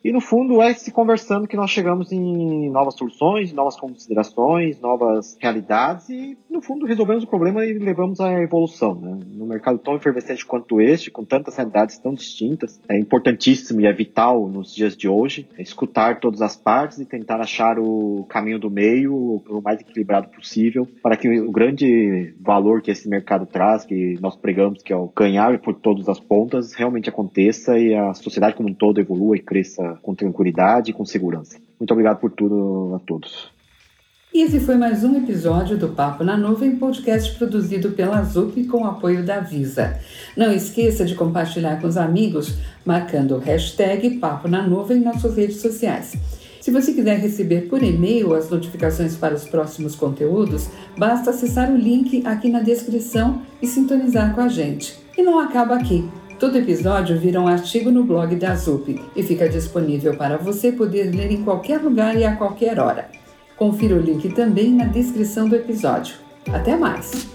e no fundo é se conversando que nós chegamos em novas soluções, novas considerações, novas realidades e no fundo resolvemos o problema e levamos à evolução. Né? No mercado tão efervescente quanto este, com tantas realidades tão distintas, é importantíssimo e é vital nos dias de hoje escutar todas as partes e tentar achar o caminho do meio o mais equilibrado possível para que o grande valor que esse mercado traz, que nós pregamos que é o ganhar por todas as pontas, realmente aconteça e a sociedade como um todo evolua e cresça com tranquilidade e com segurança. Muito obrigado por tudo a todos. Esse foi mais um episódio do Papo na Nuvem, podcast produzido pela ZUP com apoio da Visa. Não esqueça de compartilhar com os amigos, marcando o hashtag Papo na Nuvem nas suas redes sociais. Se você quiser receber por e-mail as notificações para os próximos conteúdos, basta acessar o link aqui na descrição e sintonizar com a gente. E não acaba aqui. Todo episódio vira um artigo no blog da ZUP e fica disponível para você poder ler em qualquer lugar e a qualquer hora. Confira o link também na descrição do episódio. Até mais!